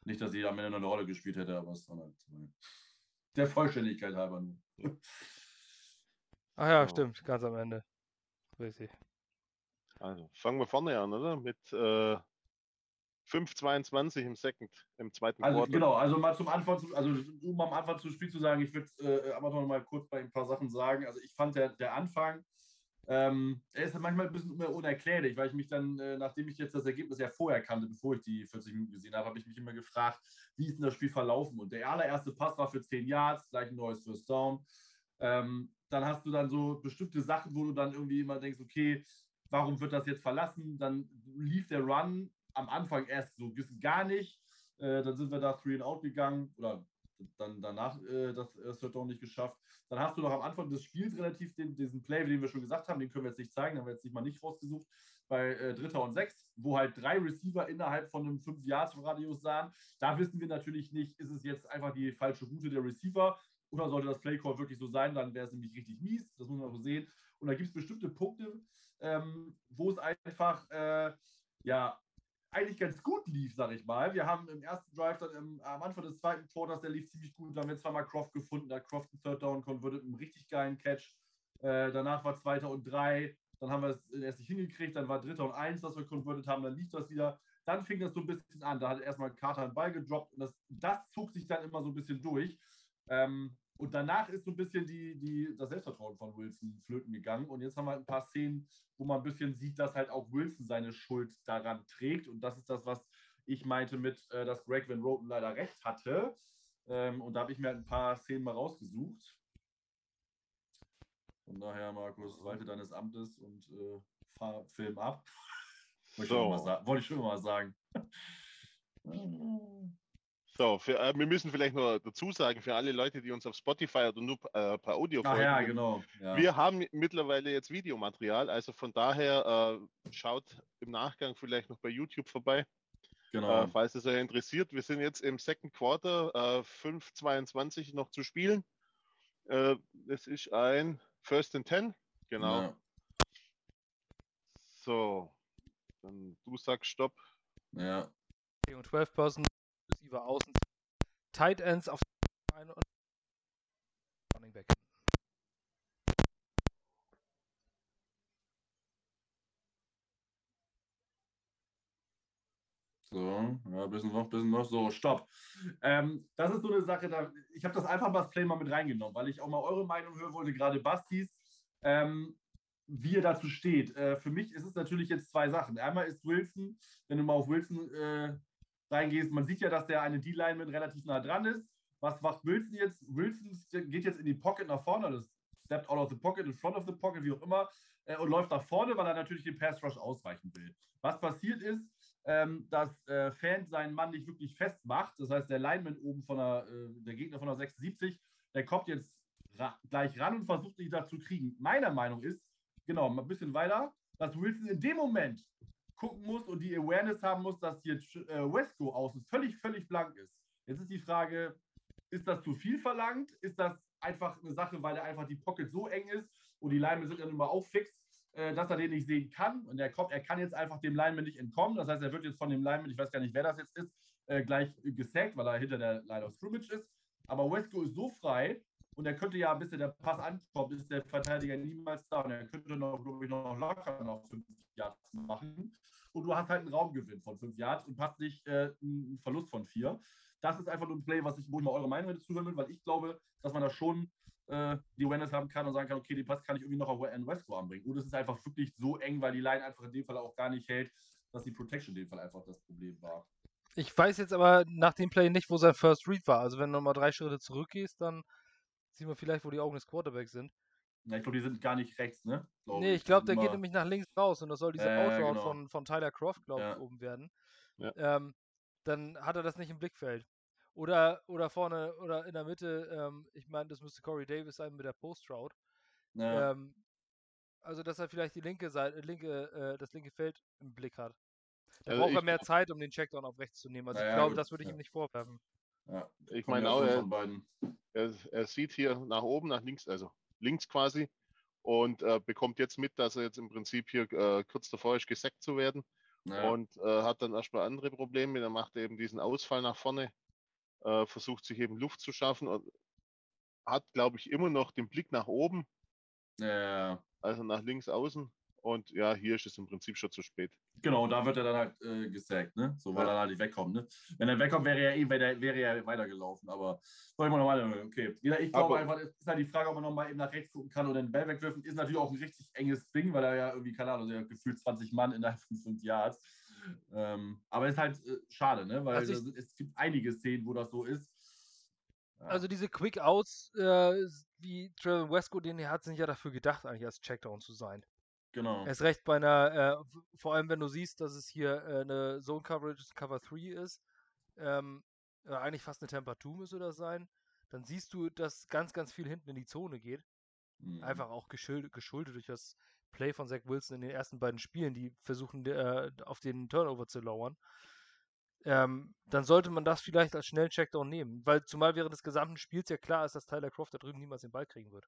Nicht, dass sie am Ende noch eine Rolle gespielt hätte, aber es dann halt der Vollständigkeit halber nur. Ach ja, oh. stimmt, ganz am Ende. Richtig. Also fangen wir vorne an, oder? Mit äh, 5,22 im Second, im zweiten also, Quarter. Genau, also mal zum Anfang, zu, also um am Anfang zum Spiel zu sagen, ich würde äh, aber noch mal kurz bei ein paar Sachen sagen. Also ich fand der, der Anfang, ähm, er ist manchmal ein bisschen unerklärlich, weil ich mich dann, äh, nachdem ich jetzt das Ergebnis ja vorher kannte, bevor ich die 40 Minuten gesehen habe, habe ich mich immer gefragt, wie ist denn das Spiel verlaufen? Und der allererste Pass war für 10 Yards, gleich ein neues First Down. Ähm, dann hast du dann so bestimmte Sachen, wo du dann irgendwie immer denkst, okay, warum wird das jetzt verlassen? Dann lief der Run am Anfang erst so gar nicht. Äh, dann sind wir da Three and Out gegangen oder dann danach äh, das äh, Third Down nicht geschafft. Dann hast du noch am Anfang des Spiels relativ den, diesen Play, den wir schon gesagt haben, den können wir jetzt nicht zeigen, haben wir jetzt nicht mal nicht rausgesucht, bei äh, Dritter und Sechs, wo halt drei Receiver innerhalb von einem 5-Yards-Radius sahen. Da wissen wir natürlich nicht, ist es jetzt einfach die falsche Route der Receiver oder sollte das Playcall wirklich so sein, dann wäre es nämlich richtig mies. Das muss man so sehen. Und da gibt es bestimmte Punkte, ähm, wo es einfach äh, ja, eigentlich ganz gut lief, sag ich mal. Wir haben im ersten Drive dann im, am Anfang des zweiten Quarters, der lief ziemlich gut. Da haben wir zweimal Croft gefunden, da hat Croft einen Third Down converted, einen richtig geilen Catch. Äh, danach war zweiter und drei. Dann haben wir es erst nicht hingekriegt, dann war dritter und eins, das wir converted haben, dann lief das wieder. Dann fing das so ein bisschen an. Da hat erstmal Carter einen Ball gedroppt und das, das zog sich dann immer so ein bisschen durch. Ähm, und danach ist so ein bisschen die, die, das Selbstvertrauen von Wilson flöten gegangen. Und jetzt haben wir ein paar Szenen, wo man ein bisschen sieht, dass halt auch Wilson seine Schuld daran trägt. Und das ist das, was ich meinte mit, äh, dass Greg Van Roten leider recht hatte. Ähm, und da habe ich mir halt ein paar Szenen mal rausgesucht. Von daher, Markus, walte deines Amtes und äh, fahr Film ab. Wollte, so. ich wollte ich schon mal sagen. So, für, äh, wir müssen vielleicht noch dazu sagen, für alle Leute, die uns auf Spotify oder nur äh, per Audio folgen. ja, genau. Ja. Wir haben mittlerweile jetzt Videomaterial, also von daher äh, schaut im Nachgang vielleicht noch bei YouTube vorbei. Genau. Äh, falls es euch interessiert. Wir sind jetzt im Second Quarter, äh, 5,22 noch zu spielen. Äh, das ist ein First and Ten. Genau. Ja. So, dann du sagst Stopp. Ja. Und 12 Person offensiver Außen, Tight Ends auf eine und Running Back. So, ja, bisschen noch, bisschen noch, so, stopp. Ähm, das ist so eine Sache, da, ich habe das einfach mal Play mal mit reingenommen, weil ich auch mal eure Meinung hören wollte, gerade Bastis, ähm, wie ihr dazu steht. Äh, für mich ist es natürlich jetzt zwei Sachen. Einmal ist Wilson, wenn du mal auf Wilson äh, reingehst, man sieht ja, dass der eine D-Line mit relativ nah dran ist. Was macht Wilson jetzt? Wilson geht jetzt in die Pocket nach vorne, das steppt out of the pocket, in front of the pocket, wie auch immer, äh, und läuft nach vorne, weil er natürlich den Pass Rush ausweichen will. Was passiert ist, ähm, dass äh, Fan seinen Mann nicht wirklich festmacht. Das heißt, der Lineman oben von der, äh, der Gegner von der 76, der kommt jetzt ra gleich ran und versucht ihn da zu kriegen. Meiner Meinung ist, genau, ein bisschen weiter, dass Wilson in dem Moment gucken muss und die Awareness haben muss, dass hier äh, Wesco außen völlig, völlig blank ist. Jetzt ist die Frage, ist das zu viel verlangt? Ist das einfach eine Sache, weil er einfach die Pocket so eng ist und die Linemen sind dann immer auch fix, äh, dass er den nicht sehen kann. Und er, kommt, er kann jetzt einfach dem Lineman nicht entkommen. Das heißt, er wird jetzt von dem Lineman, ich weiß gar nicht, wer das jetzt ist, äh, gleich gesackt, weil er hinter der Line of Scrimmage ist. Aber Wesco ist so frei und er könnte ja, bis der Pass ankommt, ist der Verteidiger niemals da. Und er könnte noch, glaube ich, noch locker noch fünf Yards machen. Und du hast halt einen Raumgewinn von fünf Yards und hast nicht äh, einen Verlust von vier. Das ist einfach nur ein Play, was ich, wo ich mal eure Meinung dazu hören will, weil ich glaube, dass man da schon äh, die Awareness haben kann und sagen kann, okay, den Pass kann ich irgendwie noch auf N Westco anbringen. Und es ist einfach wirklich so eng, weil die Line einfach in dem Fall auch gar nicht hält, dass die Protection in dem Fall einfach das Problem war. Ich weiß jetzt aber nach dem Play nicht, wo sein First Read war. Also wenn du nochmal drei Schritte zurückgehst, dann sieht man vielleicht, wo die Augen des Quarterbacks sind. Ja, ich glaube, die sind gar nicht rechts, ne? Glaub nee, ich glaube, der geht nämlich nach links raus und das soll diese äh, Outroute genau. von, von Tyler Croft, glaube ja. ich, oben werden. Ja. Ähm, dann hat er das nicht im Blickfeld. Oder, oder vorne oder in der Mitte, ähm, ich meine, das müsste Corey Davis sein mit der Post-Route. Ja. Ähm, also, dass er vielleicht die linke Seite, linke, äh, das linke Feld im Blick hat. Da also braucht er mehr Zeit, um den Checkdown auf rechts zu nehmen. Also, ich glaube, das würde ich ihm nicht vorwerfen. Ja, ich meine auch, er, er, er, sieht hier nach oben, nach links, also links quasi, und äh, bekommt jetzt mit, dass er jetzt im Prinzip hier äh, kurz davor ist, gesackt zu werden. Ja. Und äh, hat dann erstmal andere Probleme. Er macht eben diesen Ausfall nach vorne äh, versucht sich eben Luft zu schaffen und hat, glaube ich, immer noch den Blick nach oben. Ja. Also nach links außen. Und ja, hier ist es im Prinzip schon zu spät. Genau, da wird er dann halt äh, gesackt, ne? So, weil ja. er halt nicht wegkommt, ne? Wenn er wegkommt, wäre er eh, wäre, wäre er weitergelaufen. Aber soll ich mal nochmal, okay. Ich glaube einfach, es ist halt die Frage, ob man nochmal eben nach rechts gucken kann oder den Ball wegwürfen. Ist natürlich auch ein richtig enges Ding, weil er ja irgendwie, keine Ahnung, der gefühlt 20 Mann innerhalb von 5 Yards. Ähm, aber es ist halt äh, schade, ne? weil also ich, es gibt einige Szenen, wo das so ist. Ja. Also diese Quick-Outs, äh, wie Trevor Westco, den hat, sind ja dafür gedacht, eigentlich als Checkdown zu sein. Genau. Er ist recht bei einer, äh, vor allem wenn du siehst, dass es hier äh, eine Zone Coverage Cover 3 ist, ähm, eigentlich fast eine Temper 2 müsste das sein, dann siehst du, dass ganz, ganz viel hinten in die Zone geht. Mhm. Einfach auch geschuldet, geschuldet durch das Play von Zach Wilson in den ersten beiden Spielen, die versuchen, äh, auf den Turnover zu lauern, ähm, dann sollte man das vielleicht als schnellen Checkdown nehmen. Weil zumal während des gesamten Spiels ja klar ist, dass Tyler Croft da drüben niemals den Ball kriegen wird.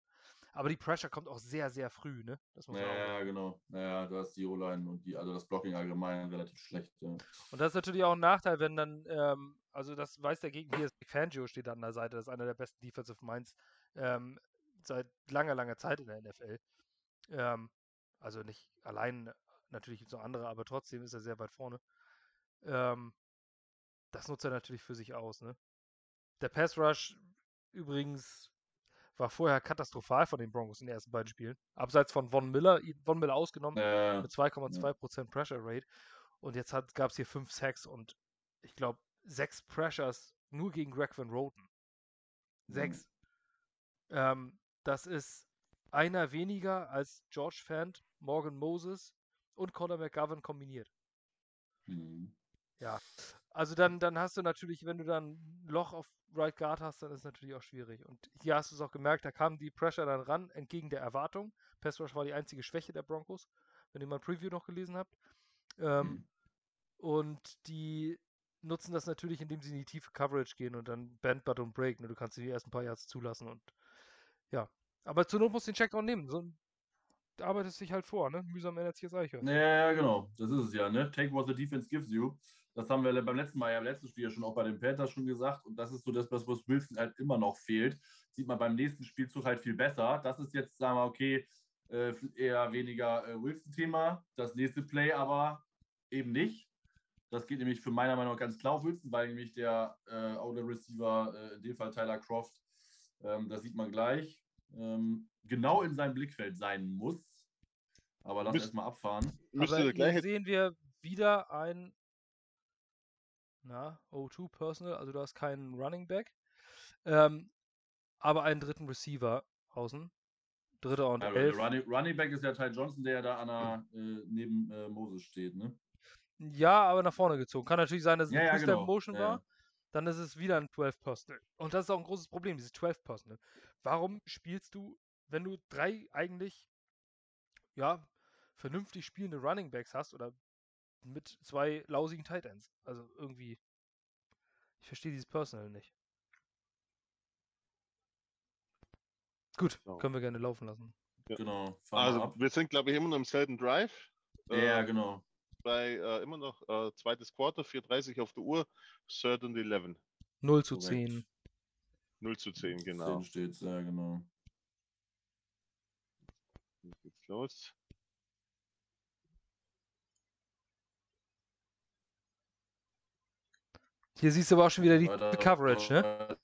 Aber die Pressure kommt auch sehr, sehr früh, ne? ja, ja, genau. Naja, du hast die O-Line und die, also das Blocking allgemein relativ schlecht. Ja. Und das ist natürlich auch ein Nachteil, wenn dann, ähm, also das weiß der Gegner hier, Fangio steht an der Seite, das ist einer der besten Defensive Minds ähm, seit langer, langer Zeit in der NFL. Ähm, also nicht allein, natürlich gibt es noch andere, aber trotzdem ist er sehr weit vorne. Ähm, das nutzt er natürlich für sich aus. Ne? Der Pass Rush übrigens war vorher katastrophal von den Broncos in den ersten beiden Spielen. Abseits von Von Miller, Von Miller ausgenommen, äh, mit 2,2% ja. Pressure Rate. Und jetzt gab es hier fünf Sacks und ich glaube sechs Pressures nur gegen Greg Van Roten. Sechs. Mhm. Ähm, das ist einer weniger als George Fant, Morgan Moses und Conor McGovern kombiniert. Mhm. Ja, also dann, dann hast du natürlich, wenn du dann ein Loch auf Right Guard hast, dann ist es natürlich auch schwierig. Und hier hast du es auch gemerkt, da kam die Pressure dann ran, entgegen der Erwartung. Pass Rush war die einzige Schwäche der Broncos, wenn ihr mal Preview noch gelesen habt. Ähm, mhm. Und die nutzen das natürlich, indem sie in die tiefe Coverage gehen und dann Band, Butt und Break. Ne? Du kannst die ersten paar Yards zulassen und ja, aber zur Not musst du den Checkdown nehmen. So arbeitest dich halt vor, ne? Mühsam ändert sich das Eiche. Ja, genau. Das ist es ja, ne? Take what the defense gives you. Das haben wir beim letzten Mal ja im letzten Spiel ja schon auch bei den Panthers schon gesagt. Und das ist so das, was Wilson halt immer noch fehlt. Sieht man beim nächsten Spielzug halt viel besser. Das ist jetzt, sagen wir, okay, äh, eher weniger äh, Wilson-Thema. Das nächste Play aber eben nicht. Das geht nämlich für meiner Meinung nach ganz klar auf Wilson, weil nämlich der äh, Outer Receiver, äh, in dem Fall Tyler Croft, ähm, das sieht man gleich, ähm, genau in seinem Blickfeld sein muss. Aber lass erstmal abfahren. Aber hier sehen wir wieder ein na, O2 Personal, also du hast keinen Running Back, ähm, aber einen dritten Receiver außen. Dritter und ja, elf. Running, Running, Back ist ja Ty Johnson, der da an der, äh, neben äh, Moses steht, ne? Ja, aber nach vorne gezogen. Kann natürlich sein, dass es ja, ein ja, genau. Motion ja, war. Dann ist es wieder ein 12 Personal. Und das ist auch ein großes Problem, dieses 12 Personal. Warum spielst du, wenn du drei eigentlich, ja, vernünftig spielende Running Backs hast oder mit zwei lausigen Tight Ends? Also irgendwie, ich verstehe dieses Personal nicht. Gut, so. können wir gerne laufen lassen. Ja. Genau. Also wir sind, glaube ich, immer noch im selben Drive. Ja, äh, genau. Bei äh, immer noch äh, zweites Quarter, 4.30 auf der Uhr, Third and 11. 0 zu 10. 0 zu 10, genau. 10 steht's, ja, genau. Jetzt geht's los. Hier siehst du aber auch schon wieder die Coverage, ne?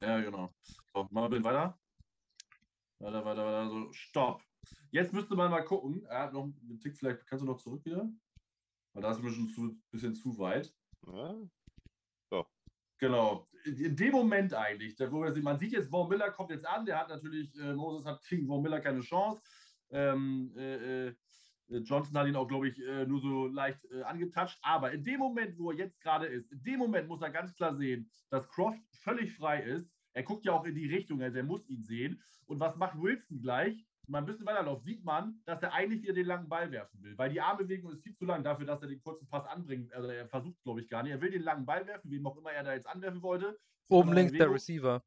Ja, genau. So, machen wir weiter. Weiter, weiter, weiter. So, stopp. Jetzt müsste man mal gucken. Er hat noch einen Tick, vielleicht kannst du noch zurück wieder. Weil da ist mir schon ein bisschen zu weit. Ja. So. Genau. In dem Moment eigentlich, wo wir, man sieht jetzt, Von Miller kommt jetzt an, der hat natürlich, äh, Moses hat gegen Von Miller keine Chance. Ähm, äh, äh, Johnson hat ihn auch, glaube ich, äh, nur so leicht äh, angetatscht. Aber in dem Moment, wo er jetzt gerade ist, in dem Moment muss er ganz klar sehen, dass Croft völlig frei ist er guckt ja auch in die Richtung, also er muss ihn sehen. Und was macht Wilson gleich? Mal ein bisschen weiterläuft, sieht man, dass er eigentlich wieder den langen Ball werfen will, weil die Armbewegung ist viel zu lang dafür, dass er den kurzen Pass anbringt. Also er versucht, glaube ich, gar nicht. Er will den langen Ball werfen, wem auch immer er da jetzt anwerfen wollte. Oben links der Receiver.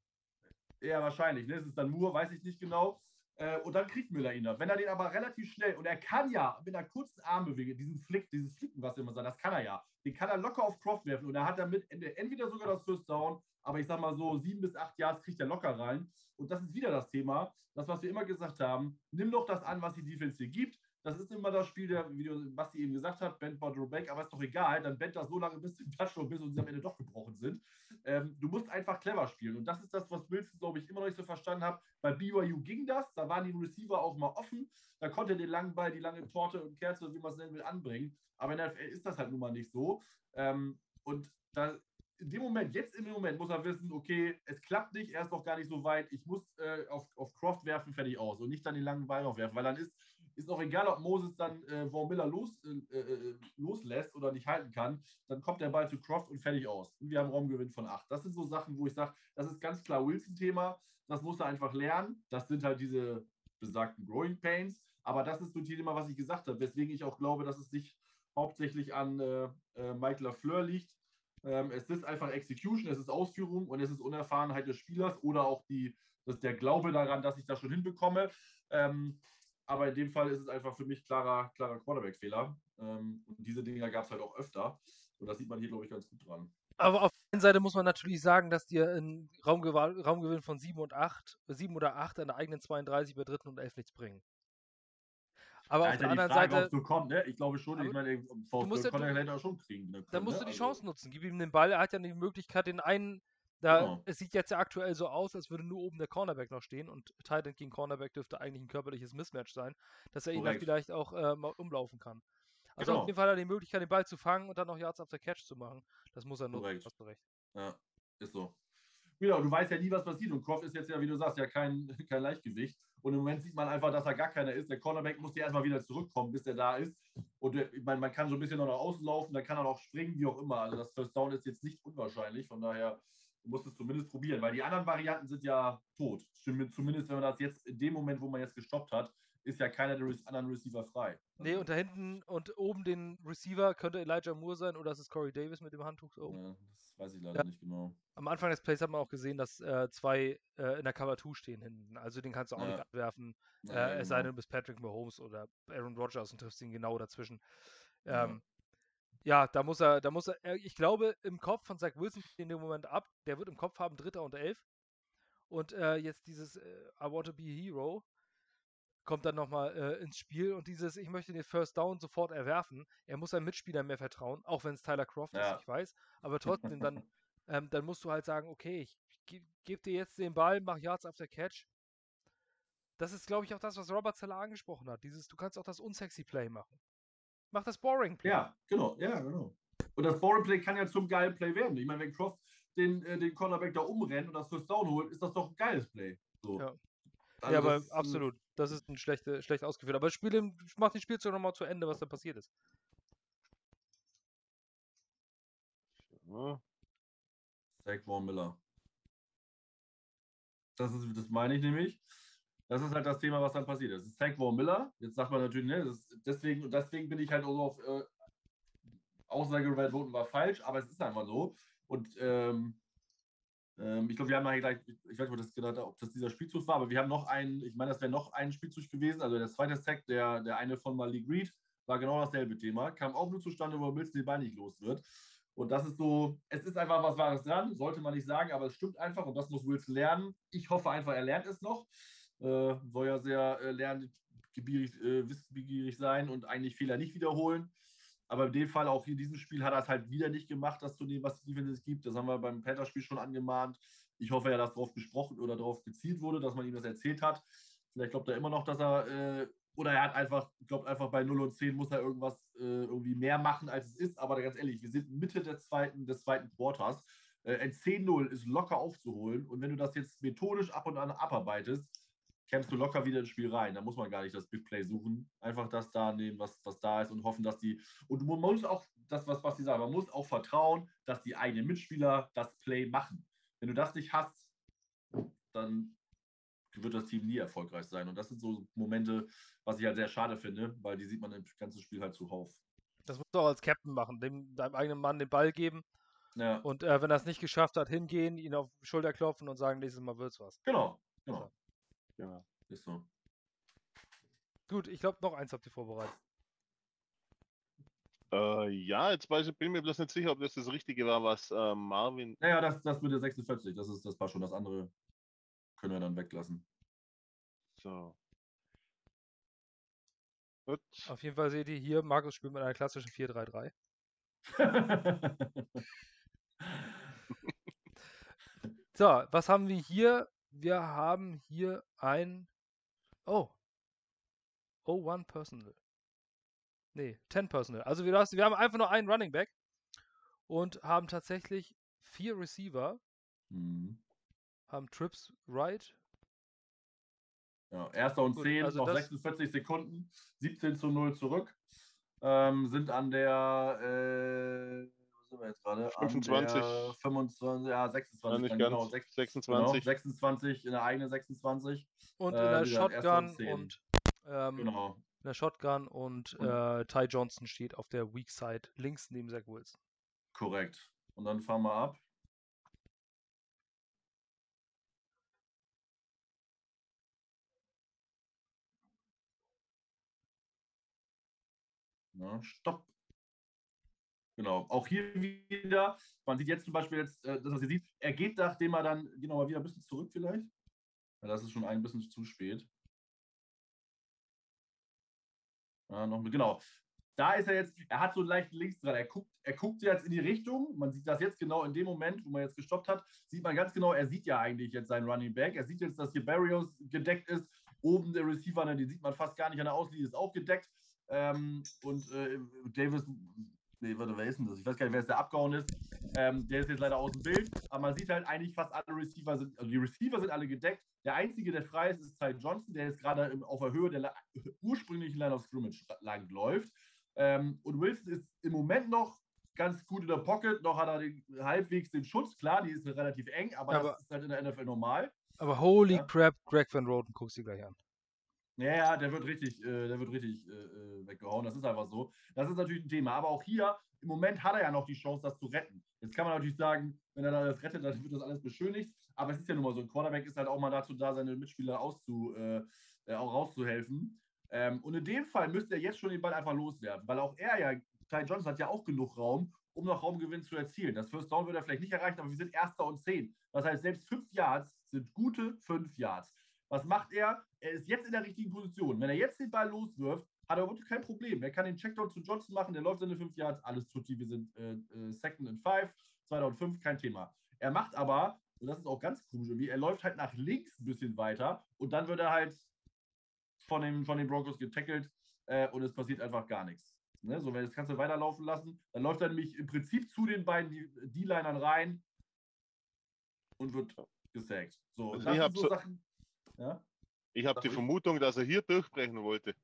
Ja, wahrscheinlich. Ne? Es ist dann Moore, weiß ich nicht genau. Äh, und dann kriegt Müller ihn da. Wenn er den aber relativ schnell, und er kann ja mit einer kurzen Armbewegung, diesen Flick, dieses Flicken, was immer sagt, das kann er ja. Den kann er locker auf Croft werfen und er hat damit entweder sogar das First Down aber ich sag mal so, sieben bis acht Yards kriegt er locker rein. Und das ist wieder das Thema, das, was wir immer gesagt haben, nimm doch das an, was die Defense dir gibt. Das ist immer das Spiel, der, wie du, Basti eben gesagt hat, Bend Ball Back, aber ist doch egal, dann bend das so lange bis zum Touchdown, bis und sie am Ende doch gebrochen sind. Ähm, du musst einfach clever spielen. Und das ist das, was Wilson, glaube ich, immer noch nicht so verstanden hat. Bei BYU ging das, da waren die Receiver auch mal offen, da konnte er den langen Ball, die lange Torte und Kerze, wie man es nennen will, anbringen. Aber in der NFL ist das halt nun mal nicht so. Ähm, und da in dem Moment, jetzt in dem Moment muss er wissen, okay, es klappt nicht, er ist noch gar nicht so weit, ich muss äh, auf, auf Croft werfen, fertig aus und nicht dann den langen Ball noch werfen, weil dann ist, ist auch egal, ob Moses dann äh, Von Miller los, äh, äh, loslässt oder nicht halten kann, dann kommt der Ball zu Croft und fertig aus. Und wir haben Raumgewinn von 8. Das sind so Sachen, wo ich sage, das ist ganz klar Wilson-Thema, das muss er einfach lernen. Das sind halt diese besagten Growing Pains, aber das ist so ein Thema, was ich gesagt habe, weswegen ich auch glaube, dass es nicht hauptsächlich an äh, äh, Mike LaFleur liegt, ähm, es ist einfach Execution, es ist Ausführung und es ist Unerfahrenheit des Spielers oder auch die, das, der Glaube daran, dass ich das schon hinbekomme. Ähm, aber in dem Fall ist es einfach für mich klarer, klarer Quarterback-Fehler. Ähm, und diese Dinger gab es halt auch öfter. Und das sieht man hier, glaube ich, ganz gut dran. Aber auf der einen Seite muss man natürlich sagen, dass dir ein Raumgewinn von 7 und 8, 7 oder 8 an der eigenen 32 bei dritten und 11 nichts bringen. Aber ja, auf der anderen Frage, Seite. So kommt, ne? Ich glaube schon, ich meine, VfB kann er auch schon kriegen. Ne? Dann musst ne? du die also Chance nutzen. Gib ihm den Ball. Er hat ja die Möglichkeit, den einen. Da, genau. Es sieht jetzt ja aktuell so aus, als würde nur oben der Cornerback noch stehen und Titan gegen Cornerback dürfte eigentlich ein körperliches Mismatch sein, dass er ihn dann vielleicht auch äh, mal umlaufen kann. Also genau. auf jeden Fall hat er die Möglichkeit, den Ball zu fangen und dann noch Yards after Catch zu machen. Das muss er nutzen. Hast du recht. Ja, ist so. Genau, du weißt ja nie, was passiert. Und Croft ist jetzt ja, wie du sagst, ja kein, kein Leichtgewicht. Und im Moment sieht man einfach, dass er gar keiner ist. Der Cornerback muss ja erstmal wieder zurückkommen, bis er da ist. Und ich meine, man kann so ein bisschen noch nach außen laufen, dann kann er auch springen, wie auch immer. Also das First Down ist jetzt nicht unwahrscheinlich. Von daher musst es zumindest probieren, weil die anderen Varianten sind ja tot. Zumindest, wenn man das jetzt in dem Moment, wo man jetzt gestoppt hat, ist ja keiner der anderen Receiver frei. Nee, und da hinten und oben den Receiver könnte Elijah Moore sein oder ist es Corey Davis mit dem Handtuch oben? Ja, das weiß ich leider ja. nicht genau. Am Anfang des Plays hat man auch gesehen, dass äh, zwei äh, in der Cover 2 stehen hinten. Also den kannst du auch ja. nicht abwerfen. Ja, äh. Es sei genau. denn, du bist Patrick Mahomes oder Aaron Rodgers und triffst ihn genau dazwischen. Ähm, ja, da muss er, da muss er, äh, ich glaube, im Kopf von Zach Wilson in dem Moment ab, der wird im Kopf haben, Dritter und Elf. Und äh, jetzt dieses äh, I want to be a hero, kommt dann nochmal äh, ins Spiel und dieses, ich möchte den First Down sofort erwerfen. Er muss seinem Mitspieler mehr vertrauen, auch wenn es Tyler Croft ja. ist, ich weiß. Aber trotzdem, dann, ähm, dann musst du halt sagen, okay, ich gebe geb dir jetzt den Ball, mach Yards after Catch. Das ist, glaube ich, auch das, was Robert Zeller angesprochen hat. Dieses, du kannst auch das unsexy Play machen. Mach das Boring Play. Ja, genau, ja, genau. Und das Boring Play kann ja zum geilen Play werden. Ich meine, wenn Croft den, äh, den Cornerback da umrennt und das First Down holt, ist das doch ein geiles Play. So. Ja. Also ja, aber das, absolut. Das ist ein schlechte, schlecht ausgeführt. Aber Spiel, mach die Spielzug nochmal zu Ende, was da passiert ist. Zach Miller. Das, ist, das meine ich nämlich. Das ist halt das Thema, was dann passiert ist. Es ist Von Miller. Jetzt sagt man natürlich, ne, deswegen, deswegen bin ich halt auch auf äh, Aussage Red Voten war falsch, aber es ist einfach so. Und ähm, ähm, ich glaube, wir haben ja gleich, ich weiß nicht, ob das, gedacht, ob das dieser Spielzug war, aber wir haben noch einen, ich meine, das wäre noch ein Spielzug gewesen, also der zweite Sack, der, der eine von Malik Reed, war genau dasselbe Thema. Kam auch nur zustande, wo Wilson den Ball nicht los wird. Und das ist so, es ist einfach was Wahres dran, sollte man nicht sagen, aber es stimmt einfach und das muss Wilson lernen. Ich hoffe einfach, er lernt es noch. Äh, soll ja sehr äh, lerngebierig, äh, wissbegierig sein und eigentlich Fehler nicht wiederholen. Aber in dem Fall, auch in diesem Spiel, hat er es halt wieder nicht gemacht, das zu nehmen, was die Defense gibt. Das haben wir beim Panthers-Spiel schon angemahnt. Ich hoffe ja, dass darauf gesprochen oder darauf gezielt wurde, dass man ihm das erzählt hat. Vielleicht glaubt er immer noch, dass er, äh, oder er hat einfach, glaubt einfach bei 0 und 10 muss er irgendwas äh, irgendwie mehr machen, als es ist. Aber ganz ehrlich, wir sind Mitte der zweiten, des zweiten Quarters. Äh, ein 10-0 ist locker aufzuholen. Und wenn du das jetzt methodisch ab und an abarbeitest, kämpfst du locker wieder ins Spiel rein. Da muss man gar nicht das Big Play suchen. Einfach das da nehmen, was, was da ist und hoffen, dass die. Und man muss auch, das, was, was die sagen, man muss auch vertrauen, dass die eigenen Mitspieler das Play machen. Wenn du das nicht hast, dann wird das Team nie erfolgreich sein. Und das sind so Momente, was ich halt sehr schade finde, weil die sieht man im ganzen Spiel halt zuhauf. Das musst du auch als Captain machen, dem, deinem eigenen Mann den Ball geben. Ja. Und äh, wenn er es nicht geschafft hat, hingehen, ihn auf die Schulter klopfen und sagen, nächstes Mal wird's was. Genau, genau. Ja, ist so. Gut, ich glaube, noch eins habt ihr vorbereitet. Äh, ja, jetzt weiß ich, bin mir bloß nicht sicher, ob das das Richtige war, was äh, Marvin. Naja, das, das mit der 46, das, ist, das war schon das andere. Können wir dann weglassen. So. Gut. Auf jeden Fall seht ihr hier, Markus spielt mit einer klassischen 4-3-3. so, was haben wir hier? Wir haben hier ein. Oh. Oh, one personal. Nee, 10 personal. Also wir, wir haben einfach nur einen Running Back und haben tatsächlich vier Receiver. Mhm. Haben Trips right. Ja, erster und Gut, 10, also noch 46 Sekunden, 17 zu 0 zurück. Ähm, sind an der äh, sind wir jetzt gerade? 25. 25, ja, 26. Ja, genau, 26. Genau, 26, in der eigenen 26. Und in der äh, Shotgun und ähm, genau. in der Shotgun und, und äh, Ty Johnson steht auf der Weak Side links neben Zach Wilson. Korrekt. Und dann fahren wir ab. Na, stopp. Genau. Auch hier wieder, man sieht jetzt zum Beispiel jetzt, äh, das, was ihr seht, er geht, nachdem er dann, wir mal wieder ein bisschen zurück vielleicht. Das ist schon ein bisschen zu spät. Ja, noch, genau. Da ist er jetzt, er hat so leicht links dran. Er guckt, er guckt jetzt in die Richtung. Man sieht das jetzt genau in dem Moment, wo man jetzt gestoppt hat, sieht man ganz genau, er sieht ja eigentlich jetzt seinen Running Back. Er sieht jetzt, dass hier Barrios gedeckt ist. Oben der Receiver, ne, den sieht man fast gar nicht an der Auslinie, ist auch gedeckt. Ähm, und äh, Davis nee, warte, wer ist denn das? Ich weiß gar nicht, wer es der abgehauen ist. Ähm, der ist jetzt leider aus dem Bild. Aber man sieht halt eigentlich fast alle Receiver sind, also die Receiver sind alle gedeckt. Der einzige, der frei ist, ist Ty Johnson, der jetzt gerade auf der Höhe der ursprünglichen Line of Scrimmage lang läuft. Ähm, und Wilson ist im Moment noch ganz gut in der Pocket. Noch hat er den, halbwegs den Schutz. Klar, die ist relativ eng, aber, aber das ist halt in der NFL normal. Aber holy ja. crap, Greg Van Roten, guckst du gleich an. Ja, ja, der wird richtig, äh, der wird richtig äh, äh, weggehauen. Das ist einfach so. Das ist natürlich ein Thema. Aber auch hier, im Moment hat er ja noch die Chance, das zu retten. Jetzt kann man natürlich sagen, wenn er das rettet, dann wird das alles beschönigt. Aber es ist ja nun mal so, ein Quarterback ist halt auch mal dazu da, seine Mitspieler auszu, äh, äh, auch rauszuhelfen. Ähm, und in dem Fall müsste er jetzt schon den Ball einfach loswerden, weil auch er ja, Ty Johnson hat ja auch genug Raum, um noch Raumgewinn zu erzielen. Das First Down wird er vielleicht nicht erreichen, aber wir sind Erster und Zehn. Das heißt, selbst fünf Yards sind gute fünf Yards. Was macht er? Er ist jetzt in der richtigen Position. Wenn er jetzt den Ball loswirft, hat er wirklich kein Problem. Er kann den Checkdown zu Johnson machen, der läuft seine 5 Yards, alles tutti. Wir sind äh, äh, Second and Five, 2005, kein Thema. Er macht aber, und das ist auch ganz komisch irgendwie, er läuft halt nach links ein bisschen weiter und dann wird er halt von, dem, von den Broncos getackelt äh, und es passiert einfach gar nichts. Ne? So, wenn das kannst du weiterlaufen lassen, dann läuft er nämlich im Prinzip zu den beiden D-Linern rein und wird gesagt. So, also ich habe so, Sachen. Ja? Ich habe die Vermutung, dass er hier durchbrechen wollte.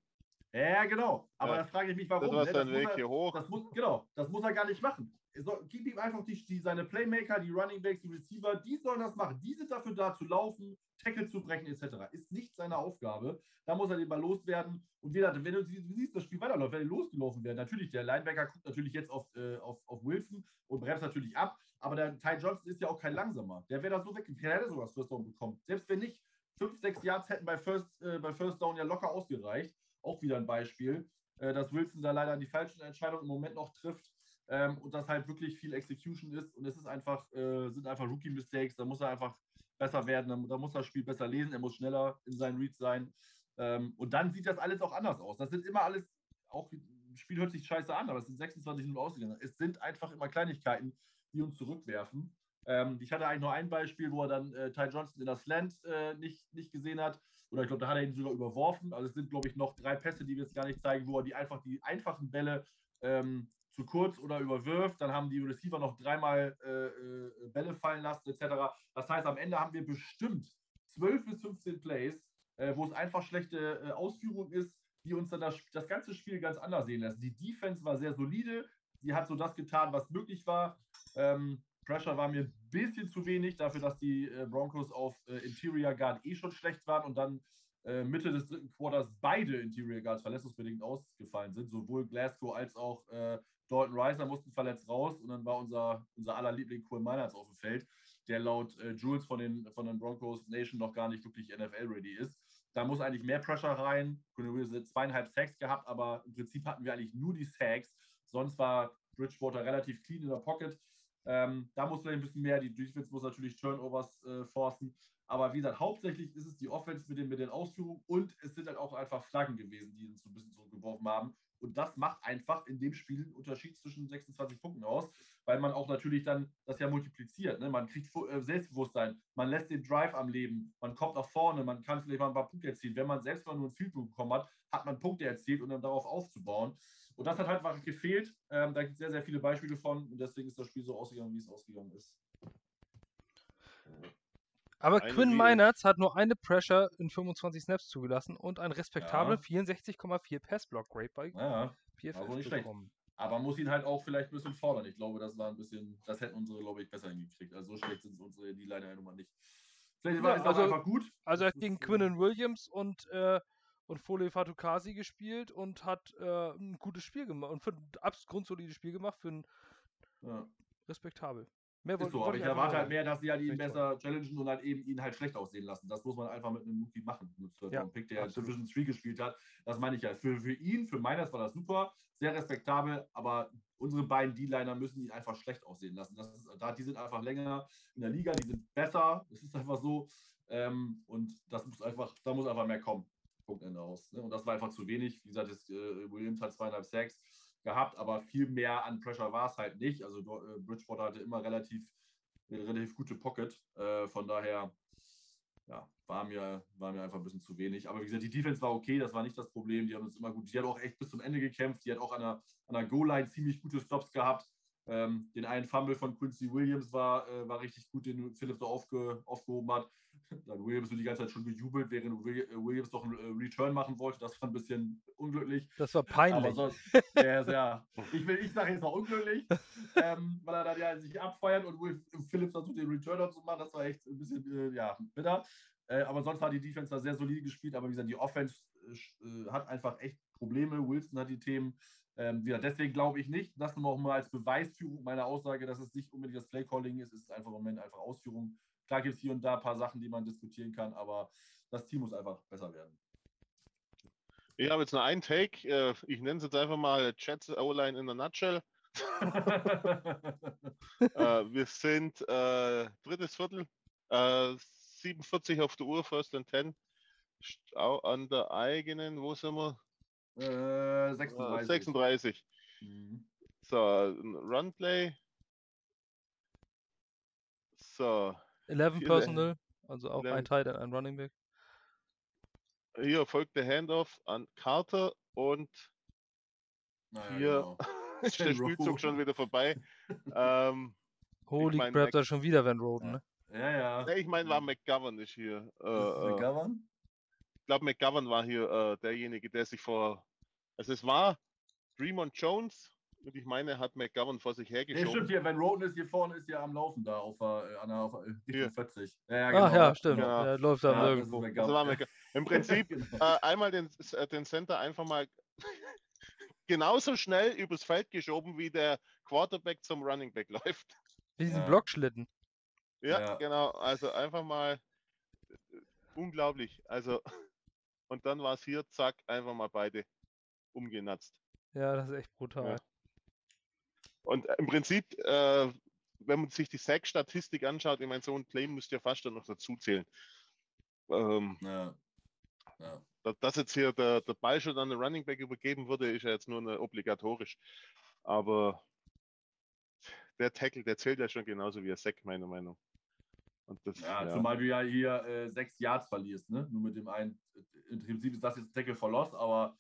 Ja, genau. Aber ja. da frage ich mich, warum. Das, ne? dann Weg er, hier hoch. Das muss, genau, das muss er gar nicht machen. So, gib ihm einfach die, die, seine Playmaker, die Running Backs, die Receiver, die sollen das machen. Die sind dafür da zu laufen, Tackle zu brechen, etc. Ist nicht seine Aufgabe. Da muss er den Ball loswerden. Und wie gesagt, wenn du siehst, das Spiel weiterläuft, wenn er losgelaufen wäre, natürlich, der Linebacker guckt natürlich jetzt auf, äh, auf, auf Wilson und bremst natürlich ab. Aber der Ty Johnson ist ja auch kein langsamer. Der wäre da so weg. Der hätte sogar das First Down bekommen. Selbst wenn nicht, 5, 6 Yards hätten bei First, äh, bei First Down ja locker ausgereicht. Auch wieder ein Beispiel, äh, dass Wilson da leider die falschen Entscheidungen im Moment noch trifft. Ähm, und das halt wirklich viel Execution ist. Und es ist einfach, äh, sind einfach Rookie-Mistakes. Da muss er einfach besser werden. Da, da, muss er das Spiel besser lesen. Er muss schneller in seinen Reads sein. Ähm, und dann sieht das alles auch anders aus. Das sind immer alles, auch das Spiel hört sich scheiße an, aber es sind 26 Minuten ausgegangen. Es sind einfach immer Kleinigkeiten, die uns zurückwerfen. Ähm, ich hatte eigentlich nur ein Beispiel, wo er dann äh, Ty Johnson in das Slant äh, nicht, nicht gesehen hat. Oder ich glaube, da hat er ihn sogar überworfen. Also es sind, glaube ich, noch drei Pässe, die wir jetzt gar nicht zeigen, wo er die einfach die einfachen Bälle ähm, zu kurz oder überwirft. Dann haben die Receiver noch dreimal äh, äh Bälle fallen lassen, etc. Das heißt, am Ende haben wir bestimmt 12 bis 15 Plays, äh, wo es einfach schlechte äh, Ausführung ist, die uns dann das, das ganze Spiel ganz anders sehen lassen. Die Defense war sehr solide. Sie hat so das getan, was möglich war. Ähm, Pressure war mir ein bisschen zu wenig dafür, dass die äh, Broncos auf äh, Interior Guard eh schon schlecht waren und dann äh, Mitte des dritten Quarters beide Interior Guards verletzungsbedingt ausgefallen sind. Sowohl Glasgow als auch äh, Dalton Reiser mussten verletzt raus und dann war unser, unser aller Liebling Cole Miners auf dem Feld, der laut äh, Jules von den, von den Broncos Nation noch gar nicht wirklich NFL-ready ist. Da muss eigentlich mehr Pressure rein. Wir sind zweieinhalb Sacks gehabt, aber im Prinzip hatten wir eigentlich nur die Sacks. Sonst war Bridgewater relativ clean in der Pocket. Ähm, da muss vielleicht ein bisschen mehr, die Defense muss natürlich Turnovers äh, forcen. Aber wie gesagt, hauptsächlich ist es die Offense mit den, mit den Ausführungen und es sind halt auch einfach Flaggen gewesen, die uns so ein bisschen zurückgeworfen haben. Und das macht einfach in dem Spiel einen Unterschied zwischen 26 Punkten aus, weil man auch natürlich dann das ja multipliziert. Ne? Man kriegt äh, Selbstbewusstsein, man lässt den Drive am Leben, man kommt nach vorne, man kann vielleicht mal ein paar Punkte erzielen. Wenn man selbst mal nur ein Field bekommen hat, hat man Punkte erzielt und um dann darauf aufzubauen. Und das hat halt einfach gefehlt. Ähm, da gibt es sehr, sehr viele Beispiele von und deswegen ist das Spiel so ausgegangen, wie es ausgegangen ist. Aber eine Quinn Meinertz hat nur eine Pressure in 25 Snaps zugelassen und ein respektabel ja. 64,4 Passblock Rate bei ja, also nicht schlecht. Aber muss ihn halt auch vielleicht ein bisschen fordern. Ich glaube, das war ein bisschen, das hätten unsere, glaube ich, besser hingekriegt. Also so schlecht sind unsere D-Liner ja nun mal nicht. Vielleicht war ja, es also, einfach gut. Also gegen Quinnen Williams und äh, und Foley Fatukasi gespielt und hat äh, ein gutes Spiel gemacht und für ein absolut grundsolides Spiel gemacht, für ein ja. respektabel. Mehr ist so, aber ich erwarte halt mehr, dass sie halt ihn besser challengen und halt eben ihn halt schlecht aussehen lassen. Das muss man einfach mit einem Rookie machen. Mit ja, Pick, der absolut. Division 3 gespielt hat. Das meine ich ja. Für, für ihn, für Miners war das super, sehr respektabel, aber unsere beiden D-Liner müssen ihn einfach schlecht aussehen lassen. Das ist, da, die sind einfach länger in der Liga, die sind besser. Es ist einfach so. Ähm, und das muss einfach, da muss einfach mehr kommen. Punkt Ende aus. Ne? Und das war einfach zu wenig. Wie gesagt, das, äh, Williams hat zweieinhalb Sacks gehabt, aber viel mehr an Pressure war es halt nicht. Also äh, Bridgewater hatte immer relativ, relativ gute Pocket. Äh, von daher ja, war, mir, war mir einfach ein bisschen zu wenig. Aber wie gesagt, die Defense war okay, das war nicht das Problem. Die haben uns immer gut, die hat auch echt bis zum Ende gekämpft. Die hat auch an der, an der Goal-Line ziemlich gute Stops gehabt. Ähm, den einen Fumble von Quincy Williams war, äh, war richtig gut, den Phillips so aufge, aufgehoben hat. Dann Williams so die ganze Zeit schon gejubelt, während äh, Williams doch einen äh, Return machen wollte. Das war ein bisschen unglücklich. Das war peinlich. Aber sonst, ja, sehr, ich ich sage jetzt mal unglücklich, ähm, weil er dann ja sich abfeiert und Will, Phillips versucht, den Returner zu machen. Das war echt ein bisschen äh, ja, bitter. Äh, aber sonst war die Defense da sehr solide gespielt. Aber wie gesagt, die Offense äh, hat einfach echt Probleme. Wilson hat die Themen. Ähm, ja, deswegen glaube ich nicht, das nochmal auch mal als Beweisführung meiner Aussage, dass es nicht unbedingt das Playcalling ist, es ist einfach im Moment einfach Ausführung. Klar gibt es hier und da ein paar Sachen, die man diskutieren kann, aber das Team muss einfach besser werden. Ich habe jetzt nur einen Take. Äh, ich nenne es jetzt einfach mal Chats O-Line in a Nutshell. Äh, wir sind äh, drittes Viertel, äh, 47 auf der Uhr, First and 10. an der eigenen, wo sind wir? Äh, 36. 36. Mhm. So, Runplay. So. 11 Personal, also auch 11. ein Teil, ein Running Back. Hier folgt der Handoff an Carter und naja, hier genau. ist der Spielzug schon wieder vorbei. ähm, Holy ich mein, crap, da schon wieder Van Roden, ne? Ja, ja. ich meine, war McGovern nicht hier. Äh, äh McGovern? Ich glaube, McGovern war hier äh, derjenige, der sich vor. Also, es war Dreamon Jones und ich meine, er hat McGovern vor sich hergeschoben. Ja, stimmt, hier, Van Roden ist hier vorne, ist ja am Laufen da auf, äh, an der, auf, äh, 40. Ja, ja, genau. Ach ja, stimmt. Ja. Der läuft da ja, irgendwo. Im Prinzip äh, einmal den, äh, den Center einfach mal genauso schnell übers Feld geschoben, wie der Quarterback zum Running Back läuft. Wie diesen ja. Blockschlitten. Ja, ja, genau. Also einfach mal äh, unglaublich. Also, und dann war es hier, zack, einfach mal beide umgenatzt. Ja, das ist echt brutal. Ja. Und im Prinzip, äh, wenn man sich die Sack-Statistik anschaut, ich meine, so ein Claim müsste ja fast dann noch dazu zählen. Ähm, ja. Ja. Dass jetzt hier der, der Ball schon an den Running Back übergeben wurde, ist ja jetzt nur eine obligatorisch. Aber der Tackle, der zählt ja schon genauso wie der Sack, meiner Meinung. Das, ja, ja, zumal du ja hier äh, sechs Yards verlierst, ne? Nur mit dem einen, im Prinzip ist das jetzt Tackle for Loss, aber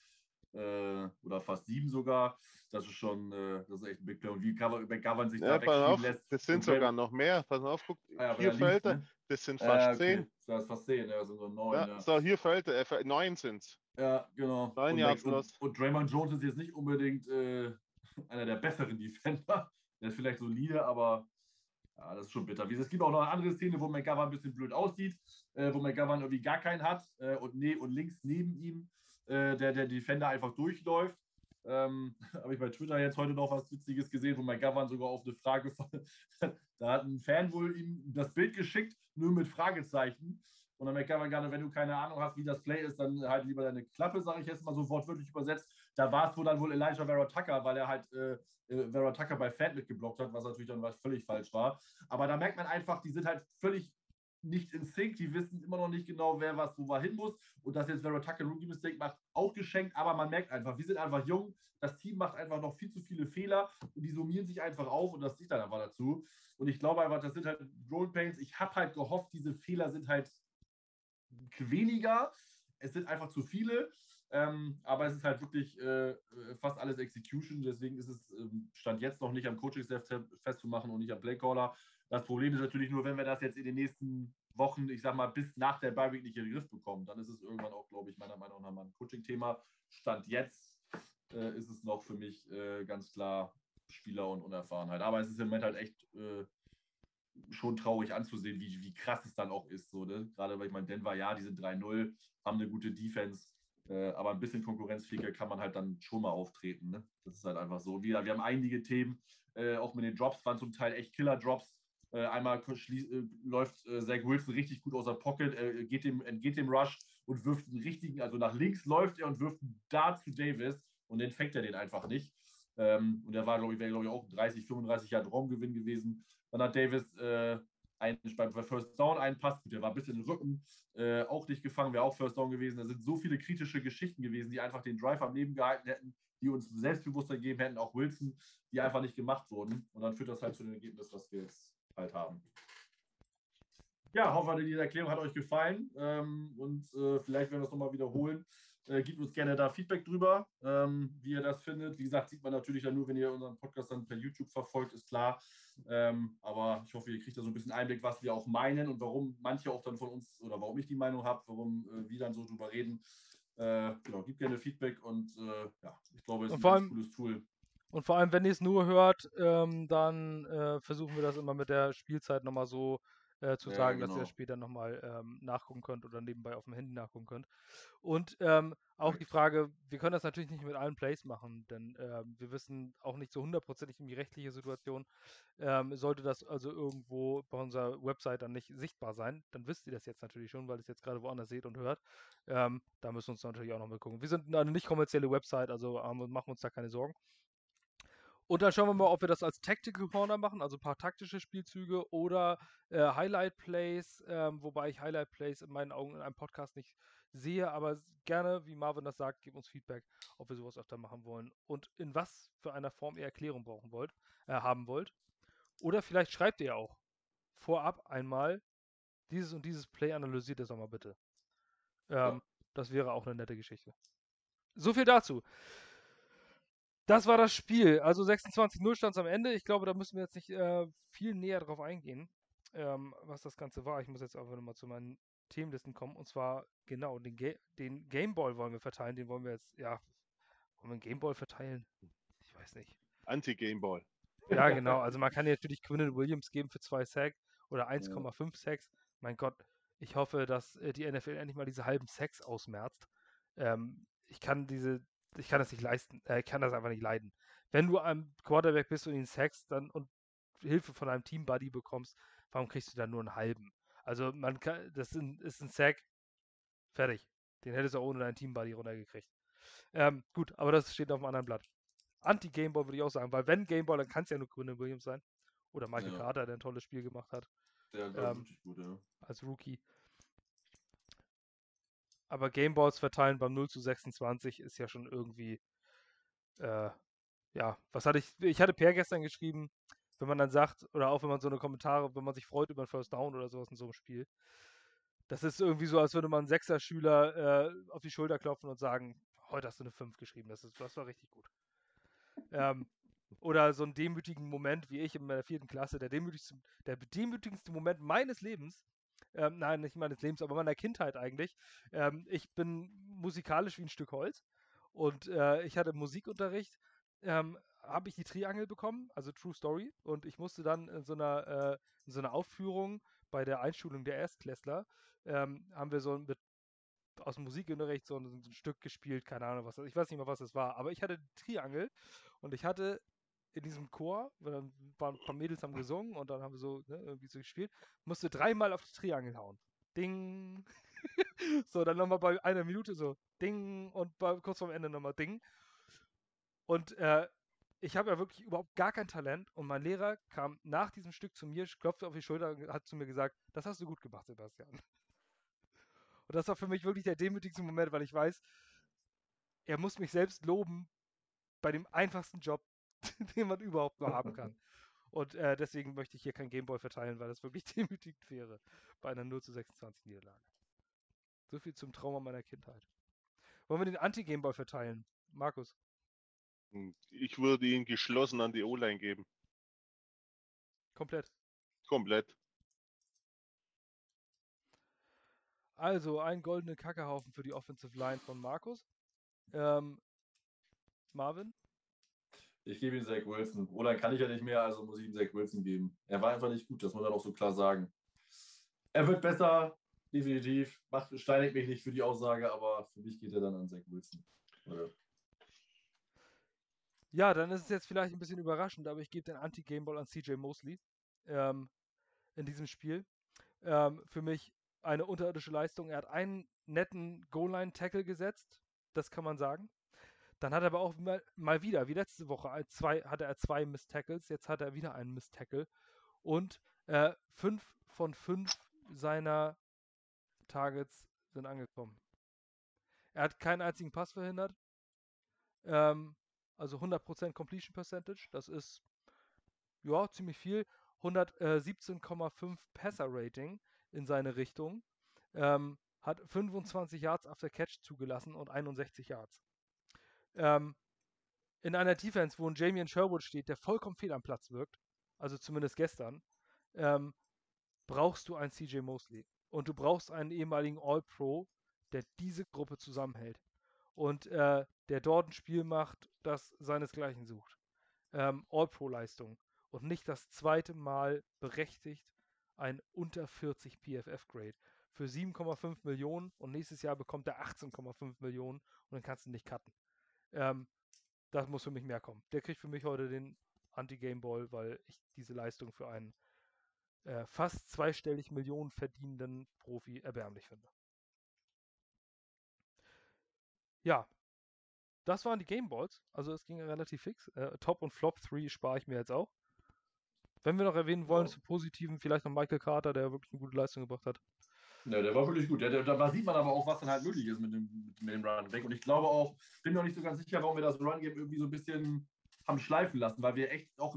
äh, oder fast sieben sogar. Das ist schon, äh, das ist echt ein Big Play. Und wie McGovern sich ja, da auf, lässt. Das sind sogar noch mehr. Pass auf, guck, ah, ja, hier fällt er. Ne? Das sind fast okay. zehn. Das ist fast zehn, ja, sind so neun. Ja, ja. So, hier fällt er, äh, neun sind es. Ja, genau. Neun Yards und, und Draymond Jones ist jetzt nicht unbedingt äh, einer der besseren Defender. Der ist vielleicht solide, aber ja, das ist schon bitter. Es gibt auch noch eine andere Szene, wo McGovern ein bisschen blöd aussieht, äh, wo McGovern irgendwie gar keinen hat äh, und, ne und links neben ihm äh, der, der Defender einfach durchläuft. Ähm, Habe ich bei Twitter jetzt heute noch was Witziges gesehen, wo McGovern sogar auf eine Frage da hat ein Fan wohl ihm das Bild geschickt, nur mit Fragezeichen. Und dann McGovern gerade, wenn du keine Ahnung hast, wie das Play ist, dann halt lieber deine Klappe, sage ich jetzt mal so wortwörtlich übersetzt. Da war es wohl dann wohl Elijah Vera Tucker, weil er halt äh, äh Vera Tucker bei Fan mitgeblockt hat, was natürlich dann was völlig falsch war. Aber da merkt man einfach, die sind halt völlig nicht in Sync. Die wissen immer noch nicht genau, wer was wo hin muss. Und dass jetzt Vera Tucker Rookie Mistake macht, auch geschenkt. Aber man merkt einfach, wir sind einfach jung. Das Team macht einfach noch viel zu viele Fehler und die summieren sich einfach auf und das sieht dann einfach dazu. Und ich glaube einfach, das sind halt Roll Pains. Ich habe halt gehofft, diese Fehler sind halt weniger. Es sind einfach zu viele. Ähm, aber es ist halt wirklich äh, fast alles Execution. Deswegen ist es ähm, Stand jetzt noch nicht am Coaching-Staff festzumachen und nicht am Playcaller. Das Problem ist natürlich nur, wenn wir das jetzt in den nächsten Wochen, ich sag mal, bis nach der Bye nicht in den Griff bekommen, dann ist es irgendwann auch, glaube ich, meiner Meinung nach mal ein Coaching-Thema. Stand jetzt äh, ist es noch für mich äh, ganz klar Spieler und Unerfahrenheit. Aber es ist im Moment halt echt äh, schon traurig anzusehen, wie, wie krass es dann auch ist. So, ne? Gerade weil ich meine, Denver, ja, die sind 3-0, haben eine gute Defense. Äh, aber ein bisschen Konkurrenzfähiger kann man halt dann schon mal auftreten. Ne? Das ist halt einfach so. Wir, wir haben einige Themen, äh, auch mit den Drops waren zum Teil echt Killer-Drops. Äh, einmal äh, läuft äh, Zach Wilson richtig gut aus der Pocket, geht dem, entgeht dem Rush und wirft einen richtigen, also nach links läuft er und wirft einen Dart zu Davis und den fängt er den einfach nicht. Ähm, und der war, glaube ich, wäre, glaube ich, auch 30, 35 Jahre Raumgewinn gewesen. Dann hat Davis äh, ein, beim First Down einen Pass, der war ein bisschen im Rücken, äh, auch nicht gefangen, wäre auch First Down gewesen. Da sind so viele kritische Geschichten gewesen, die einfach den Drive am Leben gehalten hätten, die uns Selbstbewusstsein geben hätten, auch Wilson, die einfach nicht gemacht wurden. Und dann führt das halt zu dem Ergebnis, was wir jetzt halt haben. Ja, hoffe, diese Erklärung hat euch gefallen ähm, und äh, vielleicht werden wir es nochmal wiederholen. Äh, gebt uns gerne da Feedback drüber, ähm, wie ihr das findet. Wie gesagt, sieht man natürlich dann nur, wenn ihr unseren Podcast dann per YouTube verfolgt, ist klar. Ähm, aber ich hoffe, ihr kriegt da so ein bisschen Einblick, was wir auch meinen und warum manche auch dann von uns oder warum ich die Meinung habe, warum äh, wir dann so drüber reden. Äh, genau, gebt gerne Feedback und äh, ja, ich glaube, es ist ein cooles Tool. Und vor allem, wenn ihr es nur hört, ähm, dann äh, versuchen wir das immer mit der Spielzeit nochmal so äh, zu ja, sagen, genau. dass ihr genau. später nochmal ähm, nachgucken könnt oder nebenbei auf dem Handy nachgucken könnt. Und ähm, auch die Frage, wir können das natürlich nicht mit allen Plays machen, denn ähm, wir wissen auch nicht so hundertprozentig in die rechtliche Situation. Ähm, sollte das also irgendwo bei unserer Website dann nicht sichtbar sein, dann wisst ihr das jetzt natürlich schon, weil ihr es jetzt gerade woanders seht und hört. Ähm, da müssen wir uns natürlich auch noch mal gucken. Wir sind eine nicht kommerzielle Website, also machen wir uns da keine Sorgen. Und dann schauen wir mal, ob wir das als Tactical Corner machen, also ein paar taktische Spielzüge oder äh, Highlight Plays, ähm, wobei ich Highlight Plays in meinen Augen in einem Podcast nicht sehe, aber gerne, wie Marvin das sagt, gebt uns Feedback, ob wir sowas öfter machen wollen und in was für einer Form ihr Erklärung brauchen wollt, äh, haben wollt. Oder vielleicht schreibt ihr auch vorab einmal, dieses und dieses Play analysiert ihr doch mal bitte. Ähm, ja. Das wäre auch eine nette Geschichte. So viel dazu. Das war das Spiel. Also 26-0 stand es am Ende. Ich glaube, da müssen wir jetzt nicht äh, viel näher drauf eingehen, ähm, was das Ganze war. Ich muss jetzt einfach nochmal zu meinen Themenlisten kommen. Und zwar, genau, den, Ga den Gameball wollen wir verteilen. Den wollen wir jetzt, ja, wollen wir einen Gameball verteilen? Ich weiß nicht. Anti-Gameball. Ja, genau. Also man kann natürlich Quinnen Williams geben für zwei Sacks oder 1,5 ja. Sacks. Mein Gott, ich hoffe, dass äh, die NFL endlich mal diese halben Sacks ausmerzt. Ähm, ich kann diese ich kann das nicht leisten, äh, kann das einfach nicht leiden. Wenn du am Quarterback bist und ihn sackst dann und Hilfe von einem Team-Buddy bekommst, warum kriegst du dann nur einen halben? Also man kann, das ist ein, Sack, fertig. Den hättest du auch ohne deinen Team-Buddy runtergekriegt. Ähm, gut, aber das steht auf einem anderen Blatt. Anti-Gameball würde ich auch sagen, weil wenn Gameball, dann kann es ja nur Quinn Williams sein. Oder Michael ja. Carter, der ein tolles Spiel gemacht hat. Der ähm, gut, ja. Als Rookie. Aber Gameballs verteilen beim 0 zu 26 ist ja schon irgendwie, äh, ja, was hatte ich, ich hatte Per gestern geschrieben, wenn man dann sagt, oder auch wenn man so eine Kommentare, wenn man sich freut über ein First Down oder sowas in so einem Spiel, das ist irgendwie so, als würde man einen Sechser-Schüler äh, auf die Schulter klopfen und sagen, heute hast du eine 5 geschrieben, das, ist, das war richtig gut. Ähm, oder so einen demütigen Moment wie ich in meiner vierten Klasse, der demütigste, der demütigendste Moment meines Lebens, ähm, nein, nicht meines Lebens, aber meiner Kindheit eigentlich. Ähm, ich bin musikalisch wie ein Stück Holz und äh, ich hatte Musikunterricht. Ähm, habe ich die Triangel bekommen, also True Story, und ich musste dann in so einer, äh, in so einer Aufführung bei der Einschulung der Erstklässler, ähm, haben wir so mit aus dem Musikunterricht so ein, so ein, Stück gespielt, keine Ahnung was, ich weiß nicht mehr, was das war, aber ich hatte die Triangel und ich hatte in diesem Chor, dann waren ein paar Mädels haben gesungen und dann haben wir so ne, irgendwie so gespielt, musste dreimal auf die Triangel hauen. Ding. so, dann nochmal bei einer Minute so Ding und bei, kurz vorm Ende nochmal Ding. Und äh, ich habe ja wirklich überhaupt gar kein Talent und mein Lehrer kam nach diesem Stück zu mir, klopfte auf die Schulter und hat zu mir gesagt, das hast du gut gemacht, Sebastian. Und das war für mich wirklich der demütigste Moment, weil ich weiß, er muss mich selbst loben bei dem einfachsten Job, den man überhaupt nur haben kann. Und äh, deswegen möchte ich hier kein Gameboy verteilen, weil das wirklich demütigend wäre bei einer 0 zu 26 Niederlage. So viel zum Trauma meiner Kindheit. Wollen wir den Anti-Gameboy verteilen? Markus? Hm, ich würde ihn geschlossen an die O-Line geben. Komplett. Komplett. Also ein goldener Kackehaufen für die Offensive Line von Markus. Ähm, Marvin? Ich gebe ihm Zach Wilson. Oder kann ich ja nicht mehr, also muss ich ihm Zach Wilson geben. Er war einfach nicht gut, das muss man auch so klar sagen. Er wird besser, definitiv. Macht, steinigt mich nicht für die Aussage, aber für mich geht er dann an Zach Wilson. Oder? Ja, dann ist es jetzt vielleicht ein bisschen überraschend, aber ich gebe den Anti-Gameball an CJ Mosley ähm, in diesem Spiel. Ähm, für mich eine unterirdische Leistung. Er hat einen netten Goal-Line-Tackle gesetzt, das kann man sagen. Dann hat er aber auch mal, mal wieder, wie letzte Woche, zwei, hatte er zwei Miss Tackles, jetzt hat er wieder einen Miss Tackle. Und äh, fünf von fünf seiner Targets sind angekommen. Er hat keinen einzigen Pass verhindert. Ähm, also 100% Completion Percentage. Das ist ja ziemlich viel. 117,5 Passer Rating in seine Richtung. Ähm, hat 25 Yards after Catch zugelassen und 61 Yards. Ähm, in einer Defense, wo ein Jamie Sherwood steht, der vollkommen fehl am Platz wirkt, also zumindest gestern, ähm, brauchst du einen CJ Mosley. Und du brauchst einen ehemaligen All-Pro, der diese Gruppe zusammenhält. Und äh, der dort ein Spiel macht, das seinesgleichen sucht. Ähm, All-Pro-Leistung. Und nicht das zweite Mal berechtigt ein unter 40 PFF-Grade. Für 7,5 Millionen und nächstes Jahr bekommt er 18,5 Millionen und dann kannst du nicht cutten. Ähm, das muss für mich mehr kommen. Der kriegt für mich heute den Anti-Game-Ball, weil ich diese Leistung für einen äh, fast zweistellig Millionen verdienenden Profi erbärmlich finde. Ja, das waren die Gameballs. Also es ging relativ fix. Äh, Top und Flop 3 spare ich mir jetzt auch. Wenn wir noch erwähnen wollen, oh. zu positiven, vielleicht noch Michael Carter, der wirklich eine gute Leistung gebracht hat. Ja, der war wirklich gut. Der, der, da sieht man aber auch, was dann halt möglich ist mit dem, mit dem Run weg. Und ich glaube auch, bin mir auch nicht so ganz sicher, warum wir das Run-Game irgendwie so ein bisschen haben schleifen lassen, weil wir echt auch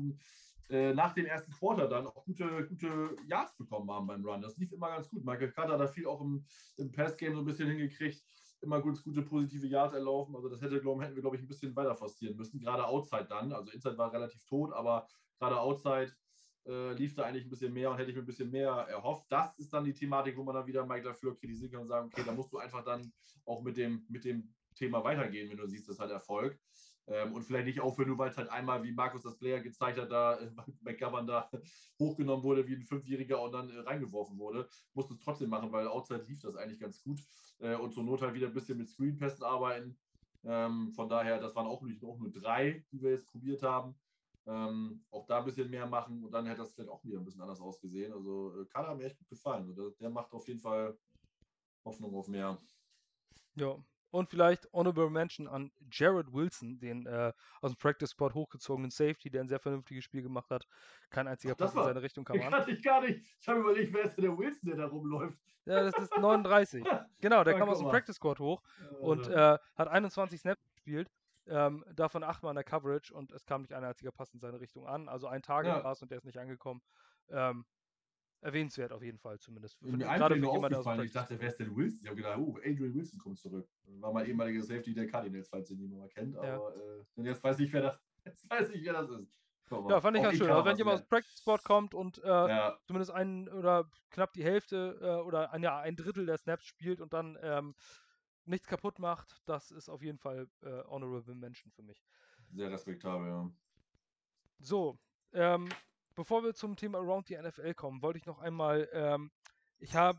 äh, nach dem ersten Quarter dann auch gute, gute Yards bekommen haben beim Run. Das lief immer ganz gut. Michael Carter hat da viel auch im, im Pass-Game so ein bisschen hingekriegt. Immer gut, gute positive Yards erlaufen. Also das hätte, glaub, hätten wir, glaube ich, ein bisschen weiter forcieren müssen. Gerade Outside dann. Also Inside war relativ tot, aber gerade Outside äh, lief da eigentlich ein bisschen mehr und hätte ich mir ein bisschen mehr erhofft. Das ist dann die Thematik, wo man dann wieder Mike dafür kritisieren kann und sagen, okay, da musst du einfach dann auch mit dem, mit dem Thema weitergehen, wenn du siehst, das hat Erfolg. Ähm, und vielleicht nicht aufhören, nur weil es halt einmal, wie Markus das Player gezeigt hat, da äh, McGovern da hochgenommen wurde wie ein Fünfjähriger und dann äh, reingeworfen wurde. Musst es trotzdem machen, weil Outside lief das eigentlich ganz gut. Äh, und zur Not halt wieder ein bisschen mit Screenpässen arbeiten. Ähm, von daher, das waren auch, auch nur drei, die wir jetzt probiert haben. Ähm, auch da ein bisschen mehr machen und dann hätte das vielleicht auch wieder ein bisschen anders ausgesehen. Also äh, Kader hat mir echt gut gefallen. Also, der macht auf jeden Fall Hoffnung auf mehr. Ja, und vielleicht Honorable Mention an Jared Wilson, den äh, aus dem Practice Squad hochgezogenen Safety, der ein sehr vernünftiges Spiel gemacht hat. Kein einziger Pass in seine Richtung kam an. Kannte ich gar nicht. Ich habe überlegt, wer ist denn der Wilson, der da rumläuft? Ja, das ist 39. genau, der ja, kam aus dem Practice Squad hoch und äh, hat 21 Snaps gespielt ähm, davon achtmal an der Coverage und es kam nicht ein einziger Pass in seine Richtung an. Also ein Target ja. war es und der ist nicht angekommen. Ähm, erwähnenswert auf jeden Fall zumindest. Für, gerade jemanden, der Ich dachte, wer ist denn Wilson? Ich habe gedacht, oh, Adrian Wilson kommt zurück. War mal ehemaliger Safety der Cardinals, falls ihn niemand mal kennt. Aber ja. äh, jetzt weiß ich, wer das, jetzt weiß ich, wer das ist. Ja, fand ich ganz schön. Also wenn jemand aus Practice Sport kommt und äh, ja. zumindest einen oder knapp die Hälfte äh, oder ein, ja, ein Drittel der Snaps spielt und dann ähm, nichts kaputt macht, das ist auf jeden Fall äh, Honorable Mention für mich. Sehr respektabel, ja. So, ähm, bevor wir zum Thema Around the NFL kommen, wollte ich noch einmal, ähm, ich habe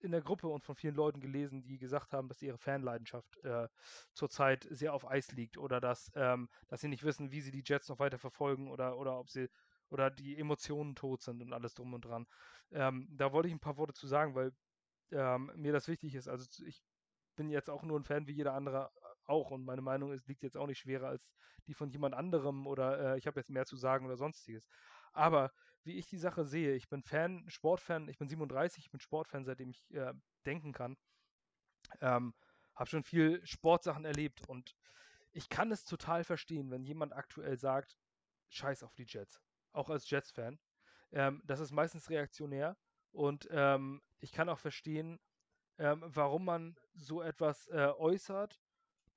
in der Gruppe und von vielen Leuten gelesen, die gesagt haben, dass ihre Fanleidenschaft äh, zurzeit sehr auf Eis liegt oder dass, ähm, dass sie nicht wissen, wie sie die Jets noch weiter verfolgen oder, oder ob sie oder die Emotionen tot sind und alles drum und dran. Ähm, da wollte ich ein paar Worte zu sagen, weil ähm, mir das wichtig ist. Also ich bin jetzt auch nur ein Fan wie jeder andere auch und meine Meinung ist, liegt jetzt auch nicht schwerer als die von jemand anderem oder äh, ich habe jetzt mehr zu sagen oder sonstiges. Aber wie ich die Sache sehe, ich bin Fan, Sportfan, ich bin 37, ich bin Sportfan, seitdem ich äh, denken kann. Ähm, habe schon viel Sportsachen erlebt und ich kann es total verstehen, wenn jemand aktuell sagt, scheiß auf die Jets. Auch als Jets-Fan. Ähm, das ist meistens reaktionär und ähm, ich kann auch verstehen, ähm, warum man so etwas äh, äußert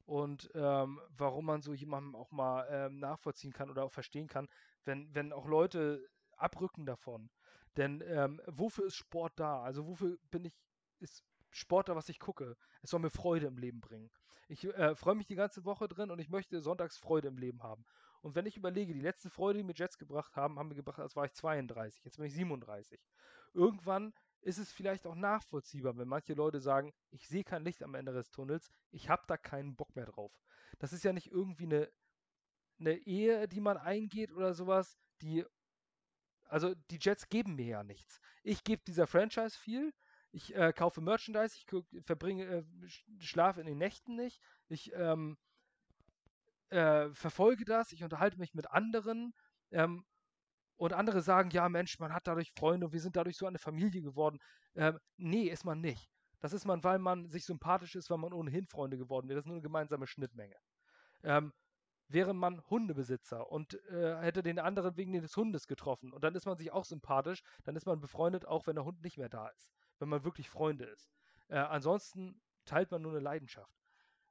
und ähm, warum man so jemandem auch mal ähm, nachvollziehen kann oder auch verstehen kann, wenn, wenn auch Leute abrücken davon. Denn ähm, wofür ist Sport da? Also wofür bin ich, ist Sport da, was ich gucke? Es soll mir Freude im Leben bringen. Ich äh, freue mich die ganze Woche drin und ich möchte sonntags Freude im Leben haben. Und wenn ich überlege, die letzte Freude, die mir Jets gebracht haben, haben wir gebracht, als war ich 32, jetzt bin ich 37. Irgendwann ist es vielleicht auch nachvollziehbar, wenn manche Leute sagen, ich sehe kein Licht am Ende des Tunnels, ich habe da keinen Bock mehr drauf. Das ist ja nicht irgendwie eine, eine Ehe, die man eingeht oder sowas, die, also die Jets geben mir ja nichts. Ich gebe dieser Franchise viel, ich äh, kaufe Merchandise, ich verbringe, äh, schlafe in den Nächten nicht, ich ähm, äh, verfolge das, ich unterhalte mich mit anderen ähm, und andere sagen, ja Mensch, man hat dadurch Freunde und wir sind dadurch so eine Familie geworden. Ähm, nee, ist man nicht. Das ist man, weil man sich sympathisch ist, weil man ohnehin Freunde geworden wäre. Das ist nur eine gemeinsame Schnittmenge. Ähm, wäre man Hundebesitzer und äh, hätte den anderen wegen des Hundes getroffen und dann ist man sich auch sympathisch, dann ist man befreundet, auch wenn der Hund nicht mehr da ist, wenn man wirklich Freunde ist. Äh, ansonsten teilt man nur eine Leidenschaft.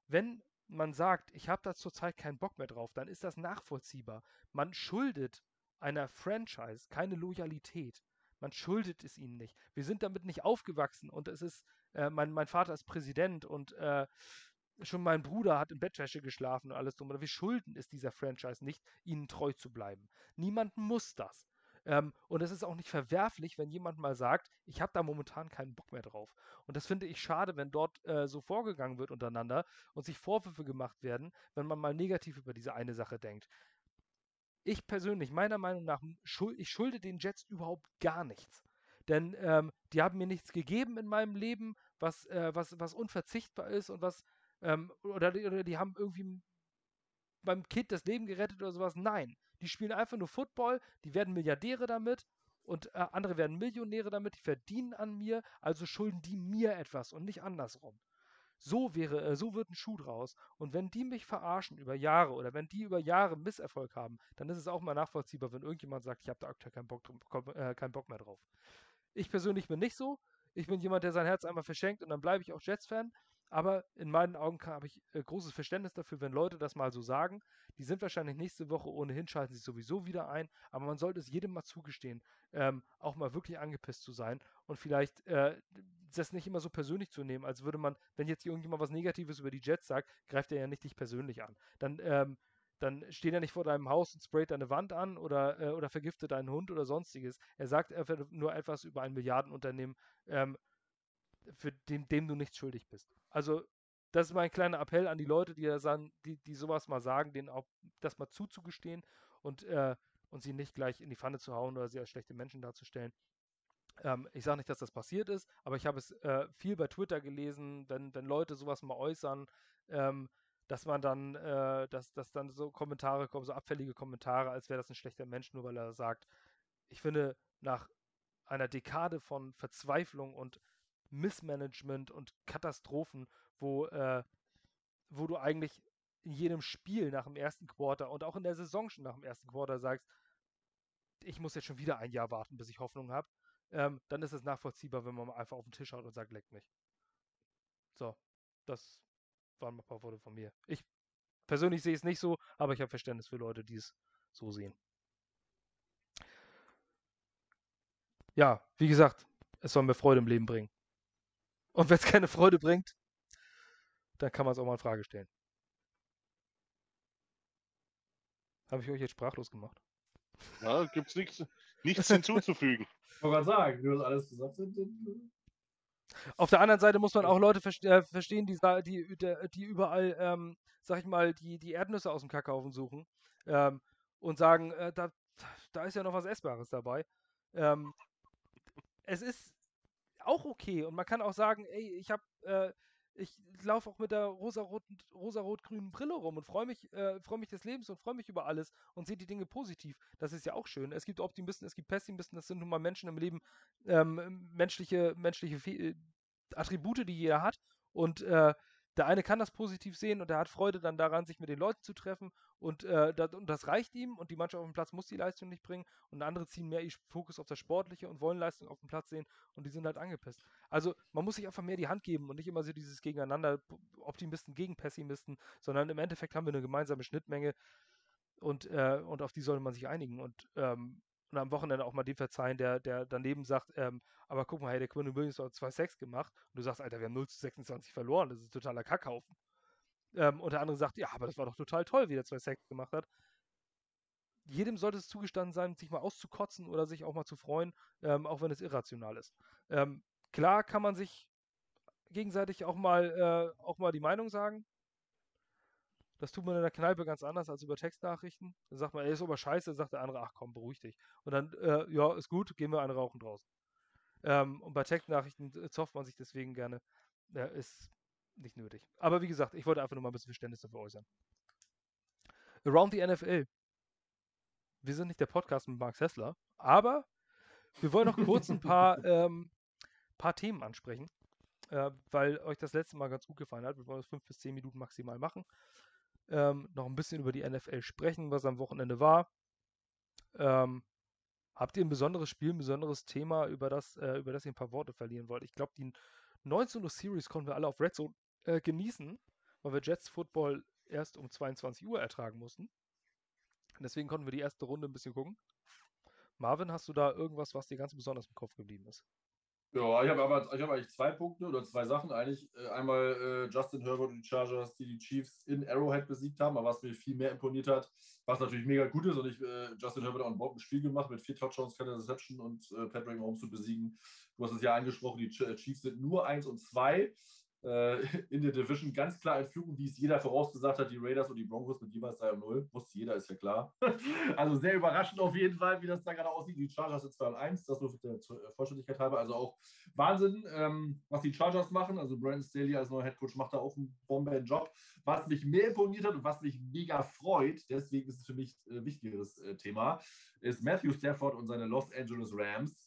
Wenn man sagt, ich habe da zurzeit keinen Bock mehr drauf, dann ist das nachvollziehbar. Man schuldet einer Franchise keine Loyalität. Man schuldet es ihnen nicht. Wir sind damit nicht aufgewachsen und es ist, äh, mein, mein Vater ist Präsident und äh, schon mein Bruder hat in Bettwäsche geschlafen und alles drum. Wir schulden es dieser Franchise nicht, ihnen treu zu bleiben. Niemand muss das. Ähm, und es ist auch nicht verwerflich, wenn jemand mal sagt, ich habe da momentan keinen Bock mehr drauf. Und das finde ich schade, wenn dort äh, so vorgegangen wird untereinander und sich Vorwürfe gemacht werden, wenn man mal negativ über diese eine Sache denkt ich persönlich, meiner Meinung nach, ich schulde den Jets überhaupt gar nichts. Denn ähm, die haben mir nichts gegeben in meinem Leben, was, äh, was, was unverzichtbar ist und was, Ähm, oder, oder die haben irgendwie beim Kind das Leben gerettet oder sowas. Nein, die spielen einfach nur Football, die werden Milliardäre damit und äh, andere werden Millionäre damit, die verdienen an mir, also schulden die mir etwas und nicht andersrum. So wäre, äh, so wird ein Schuh draus. Und wenn die mich verarschen über Jahre oder wenn die über Jahre Misserfolg haben, dann ist es auch mal nachvollziehbar, wenn irgendjemand sagt, ich habe da aktuell keinen Bock, äh, keinen Bock mehr drauf. Ich persönlich bin nicht so. Ich bin jemand, der sein Herz einmal verschenkt und dann bleibe ich auch Jets-Fan. Aber in meinen Augen habe ich äh, großes Verständnis dafür, wenn Leute das mal so sagen. Die sind wahrscheinlich nächste Woche ohnehin, schalten sich sowieso wieder ein. Aber man sollte es jedem mal zugestehen, ähm, auch mal wirklich angepisst zu sein und vielleicht äh, das nicht immer so persönlich zu nehmen, als würde man, wenn jetzt irgendjemand was Negatives über die Jets sagt, greift er ja nicht dich persönlich an. Dann, ähm, dann steht er nicht vor deinem Haus und sprayt deine Wand an oder, äh, oder vergiftet deinen Hund oder sonstiges. Er sagt einfach nur etwas über ein Milliardenunternehmen, ähm, für den, dem du nicht schuldig bist. Also, das ist mein kleiner Appell an die Leute, die, sagen, die, die sowas mal sagen, denen auch das mal zuzugestehen und, äh, und sie nicht gleich in die Pfanne zu hauen oder sie als schlechte Menschen darzustellen. Ähm, ich sage nicht, dass das passiert ist, aber ich habe es äh, viel bei Twitter gelesen, wenn, wenn Leute sowas mal äußern, ähm, dass man dann, äh, dass, dass dann so Kommentare kommen, so abfällige Kommentare, als wäre das ein schlechter Mensch, nur weil er sagt, ich finde, nach einer Dekade von Verzweiflung und Missmanagement und Katastrophen, wo, äh, wo du eigentlich in jedem Spiel nach dem ersten Quarter und auch in der Saison schon nach dem ersten Quarter sagst, ich muss jetzt schon wieder ein Jahr warten, bis ich Hoffnung habe, ähm, dann ist es nachvollziehbar, wenn man einfach auf den Tisch haut und sagt, leck mich. So, das waren ein paar Worte von mir. Ich persönlich sehe es nicht so, aber ich habe Verständnis für Leute, die es so sehen. Ja, wie gesagt, es soll mir Freude im Leben bringen. Und wenn es keine Freude bringt, dann kann man es auch mal in Frage stellen. Habe ich euch jetzt sprachlos gemacht? Ja, gibt es nichts, nichts hinzuzufügen. Ich wollte gerade sagen, wie das alles gesagt hast. Auf der anderen Seite muss man auch Leute äh, verstehen, die, die, die überall, ähm, sag ich mal, die, die Erdnüsse aus dem Kackhaufen suchen ähm, und sagen, äh, da, da ist ja noch was Essbares dabei. Ähm, es ist auch okay. Und man kann auch sagen, ey, ich habe, äh, ich laufe auch mit der rosarot-grünen rosa Brille rum und freue mich, äh, freue mich des Lebens und freue mich über alles und sehe die Dinge positiv. Das ist ja auch schön. Es gibt Optimisten, es gibt Pessimisten, das sind nun mal Menschen im Leben, ähm, menschliche, menschliche Fe Attribute, die jeder hat. Und äh, der eine kann das positiv sehen und er hat Freude dann daran, sich mit den Leuten zu treffen und, äh, das, und das reicht ihm und die Mannschaft auf dem Platz muss die Leistung nicht bringen und andere ziehen mehr Fokus auf das Sportliche und wollen Leistung auf dem Platz sehen und die sind halt angepisst. Also man muss sich einfach mehr die Hand geben und nicht immer so dieses Gegeneinander, Optimisten gegen Pessimisten, sondern im Endeffekt haben wir eine gemeinsame Schnittmenge und, äh, und auf die sollte man sich einigen und ähm, und am Wochenende auch mal dem verzeihen, der, der daneben sagt, ähm, aber guck mal, hey, der Quinn Williams hat 2-6 gemacht und du sagst, Alter, wir haben 0 zu 26 verloren, das ist ein totaler Kackhaufen. Ähm, und der andere sagt, ja, aber das war doch total toll, wie der 2-6 gemacht hat. Jedem sollte es zugestanden sein, sich mal auszukotzen oder sich auch mal zu freuen, ähm, auch wenn es irrational ist. Ähm, klar kann man sich gegenseitig auch mal, äh, auch mal die Meinung sagen, das tut man in der Kneipe ganz anders als über Textnachrichten. Dann sagt man, ey, ist aber scheiße, dann sagt der andere, ach komm, beruhig dich. Und dann, äh, ja, ist gut, gehen wir eine rauchen draußen. Ähm, und bei Textnachrichten äh, zofft man sich deswegen gerne. Ja, ist nicht nötig. Aber wie gesagt, ich wollte einfach nur mal ein bisschen Verständnis dafür äußern. Around the NFL. Wir sind nicht der Podcast mit Mark Hessler, aber wir wollen noch kurz ein paar, ähm, paar Themen ansprechen, äh, weil euch das letzte Mal ganz gut gefallen hat. Wir wollen das fünf bis zehn Minuten maximal machen ähm, noch ein bisschen über die NFL sprechen, was am Wochenende war. Ähm, habt ihr ein besonderes Spiel, ein besonderes Thema, über das, äh, über das ihr ein paar Worte verlieren wollt? Ich glaube, die 19 Uhr Series konnten wir alle auf Red Zone äh, genießen, weil wir Jets Football erst um 22 Uhr ertragen mussten. Deswegen konnten wir die erste Runde ein bisschen gucken. Marvin, hast du da irgendwas, was dir ganz besonders im Kopf geblieben ist? Ja, ich habe aber ich hab eigentlich zwei Punkte oder zwei Sachen eigentlich. Äh, einmal äh, Justin Herbert und die Chargers, die die Chiefs in Arrowhead besiegt haben, aber was mir viel mehr imponiert hat, was natürlich mega gut ist und ich, äh, Justin Herbert auch ein Bombenspiel gemacht mit vier Touchdowns, keine Reception und äh, Patrick Mahomes zu besiegen. Du hast es ja angesprochen, die Chiefs sind nur 1 und 2. äh, in der Division ganz klar Führung, wie es jeder vorausgesagt hat, die Raiders und die Broncos mit jeweils 3 und 0. Wusste jeder, ist ja klar. also sehr überraschend auf jeden Fall, wie das da gerade aussieht. Die Chargers sind 2 und 1, das nur der äh, Vollständigkeit halber. Also auch Wahnsinn, ähm, was die Chargers machen. Also Brandon Staley als neuer Headcoach macht da auch einen Bomben-Job. Was mich mehr imponiert hat und was mich mega freut, deswegen ist es für mich ein äh, wichtigeres äh, Thema, ist Matthew Stafford und seine Los Angeles Rams.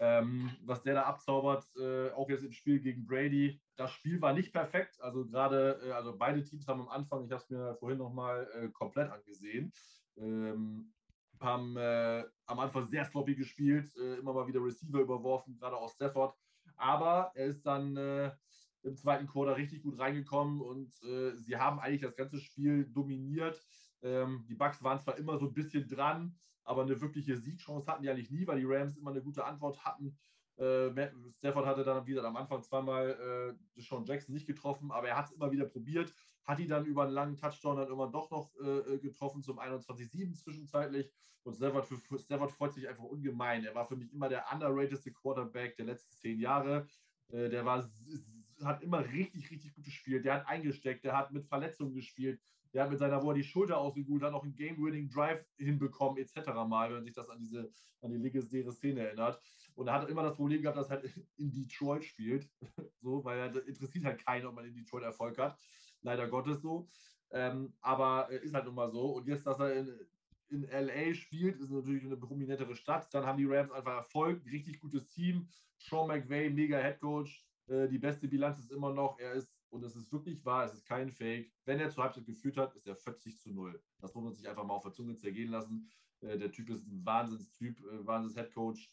Ähm, was der da abzaubert, äh, auch jetzt im Spiel gegen Brady. Das Spiel war nicht perfekt. Also gerade, äh, also beide Teams haben am Anfang, ich habe es mir vorhin nochmal äh, komplett angesehen, ähm, haben äh, am Anfang sehr sloppy gespielt, äh, immer mal wieder Receiver überworfen, gerade aus Stafford. Aber er ist dann äh, im zweiten Quarter richtig gut reingekommen und sie haben eigentlich das ganze Spiel dominiert. Ähm, die Bucks waren zwar immer so ein bisschen dran, aber eine wirkliche Siegchance hatten die eigentlich nie, weil die Rams immer eine gute Antwort hatten. Äh, Stafford hatte dann wieder am Anfang zweimal äh, Sean Jackson nicht getroffen, aber er hat es immer wieder probiert, hat die dann über einen langen Touchdown dann immer doch noch äh, äh getroffen zum 21-7 zwischenzeitlich. Und Stafford, für, Stafford freut sich einfach ungemein. Er war für mich immer der underratedste Quarterback der letzten zehn Jahre. Äh, der war, hat immer richtig, richtig gut gespielt. Der hat eingesteckt, der hat mit Verletzungen gespielt der hat mit seiner, wo er die Schulter ausgegut hat, noch einen Game-Winning-Drive hinbekommen, etc. mal, wenn sich das an diese, an die legendäre Szene erinnert. Und er hat immer das Problem gehabt, dass er halt in Detroit spielt. so, weil er interessiert halt keinen, ob man in Detroit Erfolg hat. Leider Gottes so. Ähm, aber ist halt nun mal so. Und jetzt, dass er in, in LA spielt, ist natürlich eine prominentere Stadt. Dann haben die Rams einfach Erfolg, richtig gutes Team. Sean McVay, mega Headcoach. Äh, die beste Bilanz ist immer noch, er ist und es ist wirklich wahr, es ist kein Fake. Wenn er zur Halbzeit geführt hat, ist er 40 zu 0. Das muss man sich einfach mal auf der Zunge zergehen lassen. Äh, der Typ ist ein Wahnsinnstyp, äh, Wahnsinns-Headcoach.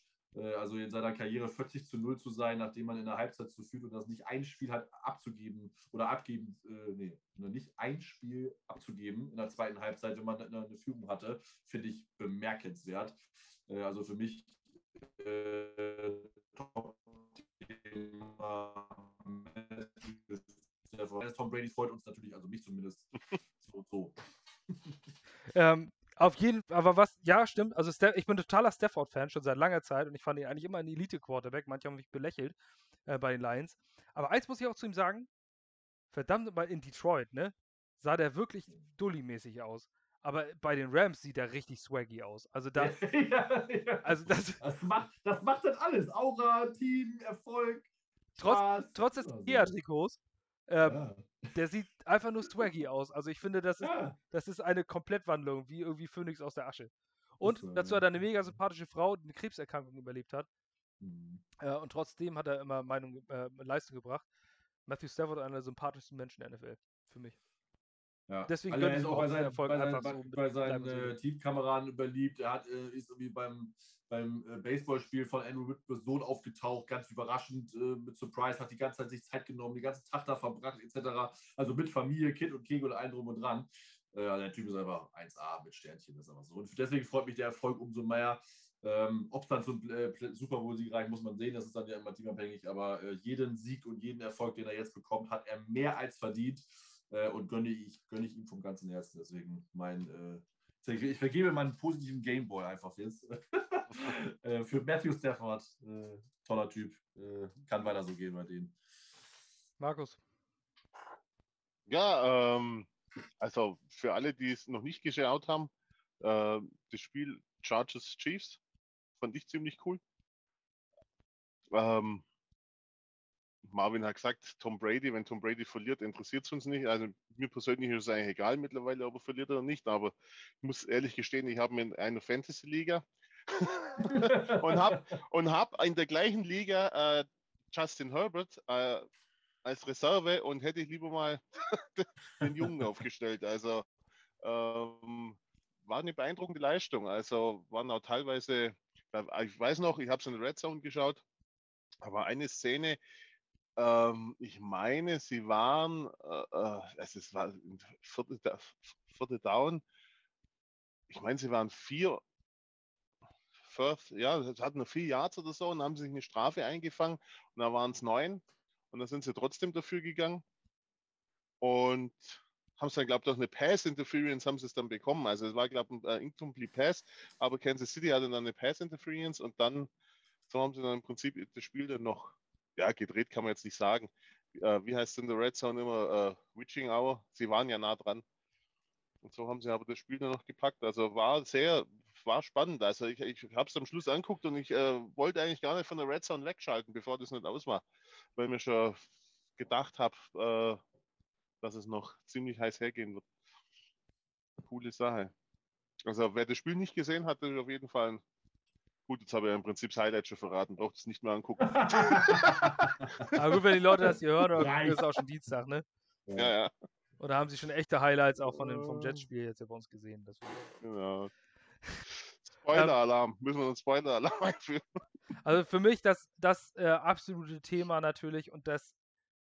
Also in seiner Karriere 40 zu 0 zu sein, nachdem man in der Halbzeit zu führt und das nicht ein Spiel hat abzugeben oder abgeben, äh, nee, nicht ein Spiel abzugeben in der zweiten Halbzeit, wenn man eine, Führung hatte, finde ich bemerkenswert. Also für mich äh, der Tom Brady freut uns natürlich, also mich zumindest, so so. ähm, auf jeden Fall, aber was, ja, stimmt. Also, ich bin totaler Stafford-Fan schon seit langer Zeit und ich fand ihn eigentlich immer ein Elite-Quarterback. Manche haben mich belächelt äh, bei den Lions. Aber eins muss ich auch zu ihm sagen: verdammt mal in Detroit, ne? Sah der wirklich dully-mäßig aus. Aber bei den Rams sieht er richtig swaggy aus. Also da. ja, ja. Also das, das, macht, das macht dann alles. Aura, Team, Erfolg. Trotz, trotz des Ikea-Trikots ähm, ja. Der sieht einfach nur swaggy aus. Also ich finde, das ist, das ist eine Komplettwandlung, wie irgendwie Phoenix aus der Asche. Und so, dazu hat er eine mega sympathische Frau, die eine Krebserkrankung überlebt hat. Mhm. Äh, und trotzdem hat er immer Meinung, äh, Leistung gebracht. Matthew Stafford, einer der sympathischsten Menschen der NFL, für mich. Ja. Deswegen also er ist auch bei seinen, Erfolg bei seinen, so bei seinen äh, Teamkameraden überliebt. Er hat, äh, ist irgendwie beim, beim äh, Baseballspiel von Andrew Whitbers Sohn aufgetaucht, ganz überraschend äh, mit Surprise, hat die ganze Zeit sich Zeit genommen, die ganze Tag da verbracht, etc. Also mit Familie, Kind und Kegel und allem drum und dran. Äh, also der Typ ist einfach 1A mit Sternchen, das ist einfach so. Und deswegen freut mich der Erfolg umso mehr. Ähm, Ob es dann zum äh, Super Bowl-Sieg reicht, muss man sehen. Das ist dann ja immer teamabhängig. Aber äh, jeden Sieg und jeden Erfolg, den er jetzt bekommt, hat er mehr als verdient äh, und gönne ich, gönne ich ihm vom ganzen Herzen. Deswegen mein, äh, ich vergebe meinen positiven Gameboy einfach jetzt. äh, für Matthew Stafford, äh, toller Typ, äh, kann weiter so gehen bei denen. Markus. Ja, ähm, also für alle, die es noch nicht geschaut haben, äh, das Spiel Chargers Chiefs fand ich ziemlich cool. Ähm, Marvin hat gesagt, Tom Brady, wenn Tom Brady verliert, interessiert es uns nicht. Also mir persönlich ist es eigentlich egal mittlerweile, ob er verliert oder nicht, aber ich muss ehrlich gestehen, ich habe in einer Fantasy-Liga und habe und hab in der gleichen Liga äh, Justin Herbert äh, als Reserve und hätte ich lieber mal den Jungen aufgestellt. Also ähm, war eine beeindruckende Leistung. Also waren auch teilweise, ich weiß noch, ich habe es in der Red Zone geschaut, aber eine Szene, ähm, ich meine, sie waren, äh, äh es war vierte, vierte Down. Ich meine, sie waren vier, First, ja, es hatten nur vier Yards oder so und haben sich eine Strafe eingefangen und da waren es neun und dann sind sie trotzdem dafür gegangen und haben es dann, glaube ich, durch eine Pass Interference haben sie es dann bekommen. Also es war, glaube ich, ein äh, Incomplete Pass, aber Kansas City hatte dann eine Pass Interference und dann so haben sie dann im Prinzip das Spiel dann noch ja, gedreht kann man jetzt nicht sagen. äh, wie heißt in der Red Zone immer, äh, Witching Hour. Sie waren ja nah dran. Und so haben sie aber das Spiel nur noch gepackt. Also war sehr, war spannend. Also ich, ich habe es am Schluss anguckt und ich äh, wollte eigentlich gar nicht von der Red Zone wegschalten, bevor das nicht aus war. Weil mir schon gedacht habe, äh, dass es noch ziemlich heiß hergehen wird. Coole Sache. Also wer das Spiel nicht gesehen hat, ist auf jeden Fall ein Gut, jetzt habe ich ja im Prinzip das Highlight schon verraten, braucht es nicht mehr angucken. Aber gut, wenn die Leute das hier hören, dann ist es auch schon Dienstag, ne? Ja, ja. Oder haben sie schon echte Highlights auch von dem, vom Jetspiel jetzt bei uns gesehen? Genau. Spoiler-Alarm. Müssen wir einen Spoiler-Alarm einführen. Also für mich das, das äh, absolute Thema natürlich, und das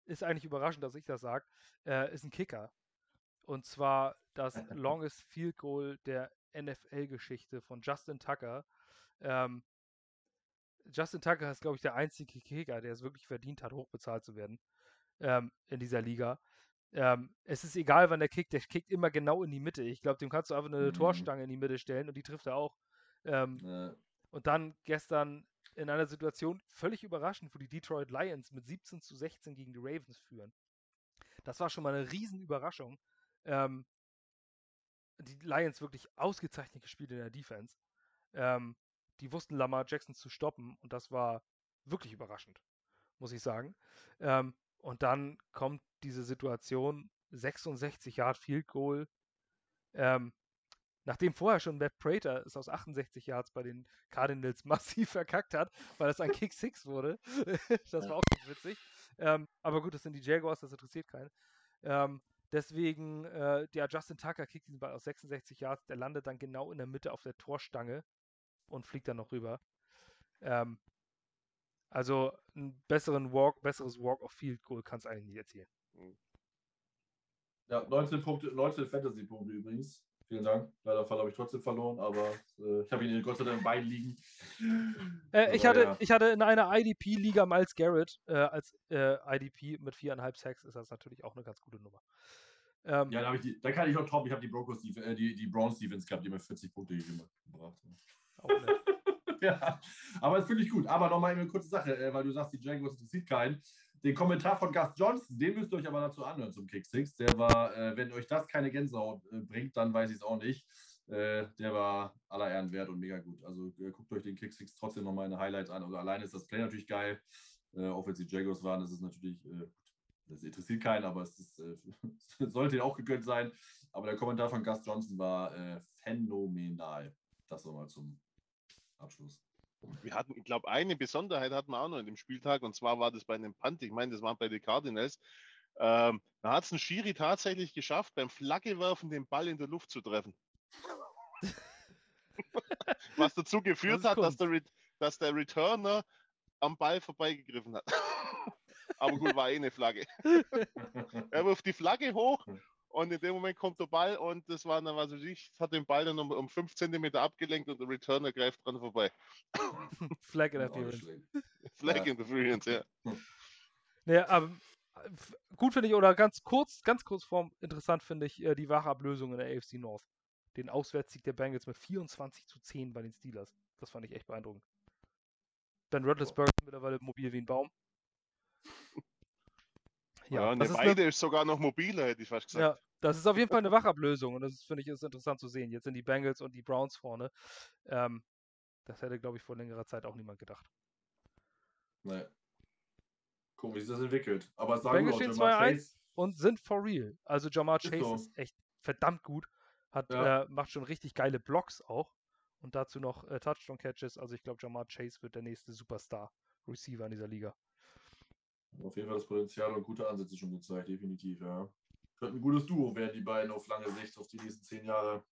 ist eigentlich überraschend, dass ich das sage, äh, ist ein Kicker. Und zwar das Longest Field Goal der NFL-Geschichte von Justin Tucker ähm, Justin Tucker ist, glaube ich, der einzige Kicker, der es wirklich verdient hat, hochbezahlt zu werden ähm, in dieser Liga. Ähm, es ist egal, wann der kickt, der kickt immer genau in die Mitte. Ich glaube, dem kannst du einfach eine mhm. Torstange in die Mitte stellen und die trifft er auch. Ähm, ja. Und dann gestern in einer Situation völlig überraschend, wo die Detroit Lions mit 17 zu 16 gegen die Ravens führen. Das war schon mal eine Riesenüberraschung. Ähm, die Lions wirklich ausgezeichnet gespielt in der Defense. Ähm, die wussten Lamar Jackson zu stoppen und das war wirklich überraschend, muss ich sagen. Ähm, und dann kommt diese Situation, 66 Yard Field Goal. Ähm, nachdem vorher schon Matt Prater es aus 68 Yards bei den Cardinals massiv verkackt hat, weil es ein Kick Six wurde. das war auch ganz witzig. Ähm, aber gut, das sind die Jaguars, das interessiert keinen. Ähm, deswegen, äh, der Justin Tucker kickt diesen Ball aus 66 Yards, der landet dann genau in der Mitte auf der Torstange und fliegt dann noch rüber. Ähm, also ein besseren Walk, besseres Walk of Field Goal kann es eigentlich nicht erzielen. Ja, 19 Punkte, 19 Fantasy-Punkte übrigens. Vielen Dank. Leider habe ich trotzdem verloren, aber äh, ich habe ihn Gott sei Dank beiden liegen. Äh, ich, hatte, ja. ich hatte in einer IDP-Liga Miles Garrett äh, als äh, IDP mit viereinhalb Sacks, ist das natürlich auch eine ganz gute Nummer. Ähm, ja, da, die, da kann ich auch top. Ich habe die, Brokers, die, äh, die, die Browns Defense gehabt, die mir 40 Punkte gebracht haben. ja, aber das finde ich gut. Aber nochmal eine kurze Sache, äh, weil du sagst, die Jaguars interessiert keinen. Den Kommentar von Gus Johnson, den müsst ihr euch aber dazu anhören zum Kick Six. Der war, äh, wenn euch das keine Gänsehaut äh, bringt, dann weiß ich es auch nicht. Äh, der war aller Ehren wert und mega gut. Also äh, guckt euch den Kick Six trotzdem nochmal eine Highlights an. Also alleine ist das Play natürlich geil. Äh, auch wenn es die Jaguars waren, das ist natürlich, das interessiert keinen, aber es ist, sollte auch gegönnt sein. Aber der Kommentar von Gus Johnson war phänomenal. Das nochmal zum Abschluss. Wir hatten, ich glaube, eine Besonderheit hatten wir auch noch in dem Spieltag und zwar war das bei einem Punt. Ich meine, das war bei den Cardinals. Ähm, da hat es ein Schiri tatsächlich geschafft, beim Flaggewerfen den Ball in der Luft zu treffen. Was dazu geführt das hat, dass der, dass der Returner am Ball vorbeigegriffen hat. Aber gut, war eh eine Flagge. er wirft die Flagge hoch und in dem Moment kommt der Ball und das war dann, was weiß ich, hat den Ball dann um, um 5 cm abgelenkt und der Returner greift dran vorbei. Flag Interference. Flag Interference, ja. Ja, aber gut finde ich, oder ganz kurz, ganz kurz vorm interessant finde ich äh, die wahre Ablösung in der AFC North. Den Auswärtssieg der Bengals mit 24 zu 10 bei den Steelers. Das fand ich echt beeindruckend. Dann Roethlisberger mittlerweile mobil wie ein Baum. Ja, ja das ist eine, ist sogar noch mobiler, hätte ich fast gesagt. Ja, das ist auf jeden Fall eine Wachablösung und das finde ich ist interessant zu sehen. Jetzt sind die Bengals und die Browns vorne. Ähm, das hätte, glaube ich, vor längerer Zeit auch niemand gedacht. Nee. Gucken, wie sich das entwickelt. Aber sagen Bengals stehen 2-1 und sind for real. Also Jamar Chase ist, so. ist echt verdammt gut. Hat, ja. äh, macht schon richtig geile Blocks auch. Und dazu noch äh, Touchdown-Catches. Also ich glaube, Jamar Chase wird der nächste Superstar-Receiver in dieser Liga. Auf jeden Fall das Potenzial und gute Ansätze schon gezeigt, definitiv, ja. Könnte ein gutes Duo werden, die beiden auf lange Sicht, auf die nächsten zehn Jahre.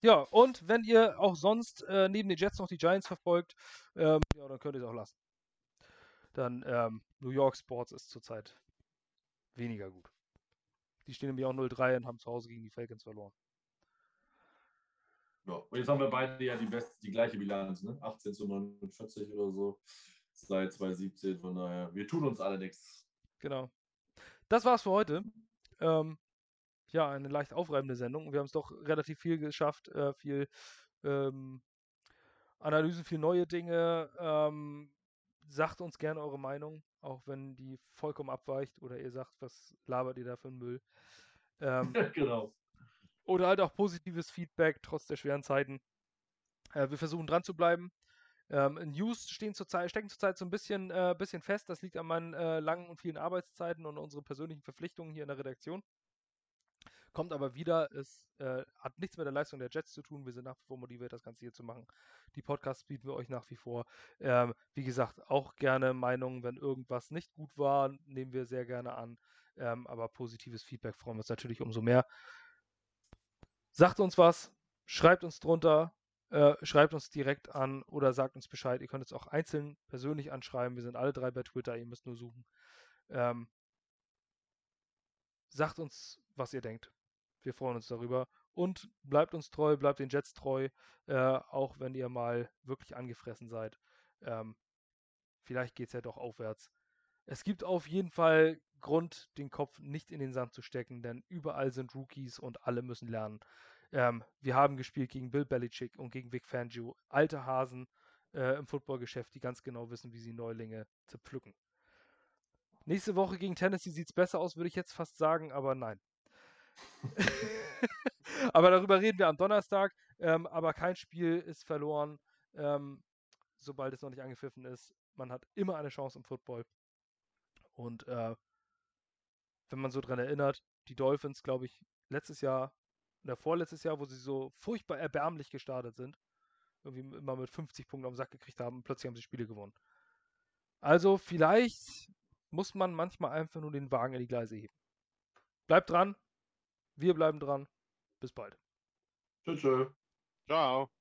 Ja, und wenn ihr auch sonst äh, neben den Jets noch die Giants verfolgt, ähm, ja, dann könnt ihr es auch lassen. Dann ähm, New York Sports ist zurzeit weniger gut. Die stehen nämlich auch 0-3 und haben zu Hause gegen die Falcons verloren. Ja, und jetzt haben wir beide ja die, best, die gleiche Bilanz, ne? 18 zu 49 oder so seit 2017. Von daher, wir tun uns alle nichts. Genau. Das war's für heute. Ähm, ja, eine leicht aufreibende Sendung. Wir haben es doch relativ viel geschafft, äh, viel ähm, Analysen, viel neue Dinge. Ähm, sagt uns gerne eure Meinung. auch wenn die vollkommen abweicht oder ihr sagt, was labert ihr da für einen Müll. Ähm, genau. Oder halt auch positives Feedback trotz der schweren Zeiten. Äh, wir versuchen dran zu bleiben. Ähm, News stehen zurzeit, stecken zurzeit so ein bisschen, äh, bisschen fest. Das liegt an meinen äh, langen und vielen Arbeitszeiten und unseren persönlichen Verpflichtungen hier in der Redaktion. Kommt aber wieder, es äh, hat nichts mit der Leistung der Jets zu tun. Wir sind nach wie vor motiviert, das Ganze hier zu machen. Die Podcasts bieten wir euch nach wie vor. Ähm, wie gesagt, auch gerne Meinungen, wenn irgendwas nicht gut war, nehmen wir sehr gerne an. Ähm, aber positives Feedback freuen wir uns natürlich umso mehr. Sagt uns was, schreibt uns drunter, äh, schreibt uns direkt an oder sagt uns Bescheid. Ihr könnt es auch einzeln persönlich anschreiben. Wir sind alle drei bei Twitter, ihr müsst nur suchen. Ähm, sagt uns, was ihr denkt. Wir freuen uns darüber. Und bleibt uns treu, bleibt den Jets treu, äh, auch wenn ihr mal wirklich angefressen seid. Ähm, vielleicht geht es ja doch aufwärts. Es gibt auf jeden Fall Grund, den Kopf nicht in den Sand zu stecken, denn überall sind Rookies und alle müssen lernen. Ähm, wir haben gespielt gegen Bill Belichick und gegen Vic Fangio, alte Hasen äh, im Footballgeschäft, die ganz genau wissen, wie sie Neulinge zerpflücken. Nächste Woche gegen Tennessee sieht es besser aus, würde ich jetzt fast sagen, aber nein. aber darüber reden wir am Donnerstag. Ähm, aber kein Spiel ist verloren, ähm, sobald es noch nicht angepfiffen ist. Man hat immer eine Chance im Football. Und äh, wenn man so dran erinnert, die Dolphins, glaube ich, letztes Jahr oder vorletztes Jahr, wo sie so furchtbar erbärmlich gestartet sind, irgendwie immer mit 50 Punkten auf den Sack gekriegt haben, plötzlich haben sie Spiele gewonnen. Also vielleicht muss man manchmal einfach nur den Wagen in die Gleise heben. Bleibt dran, wir bleiben dran. Bis bald. Tschüss. Ciao.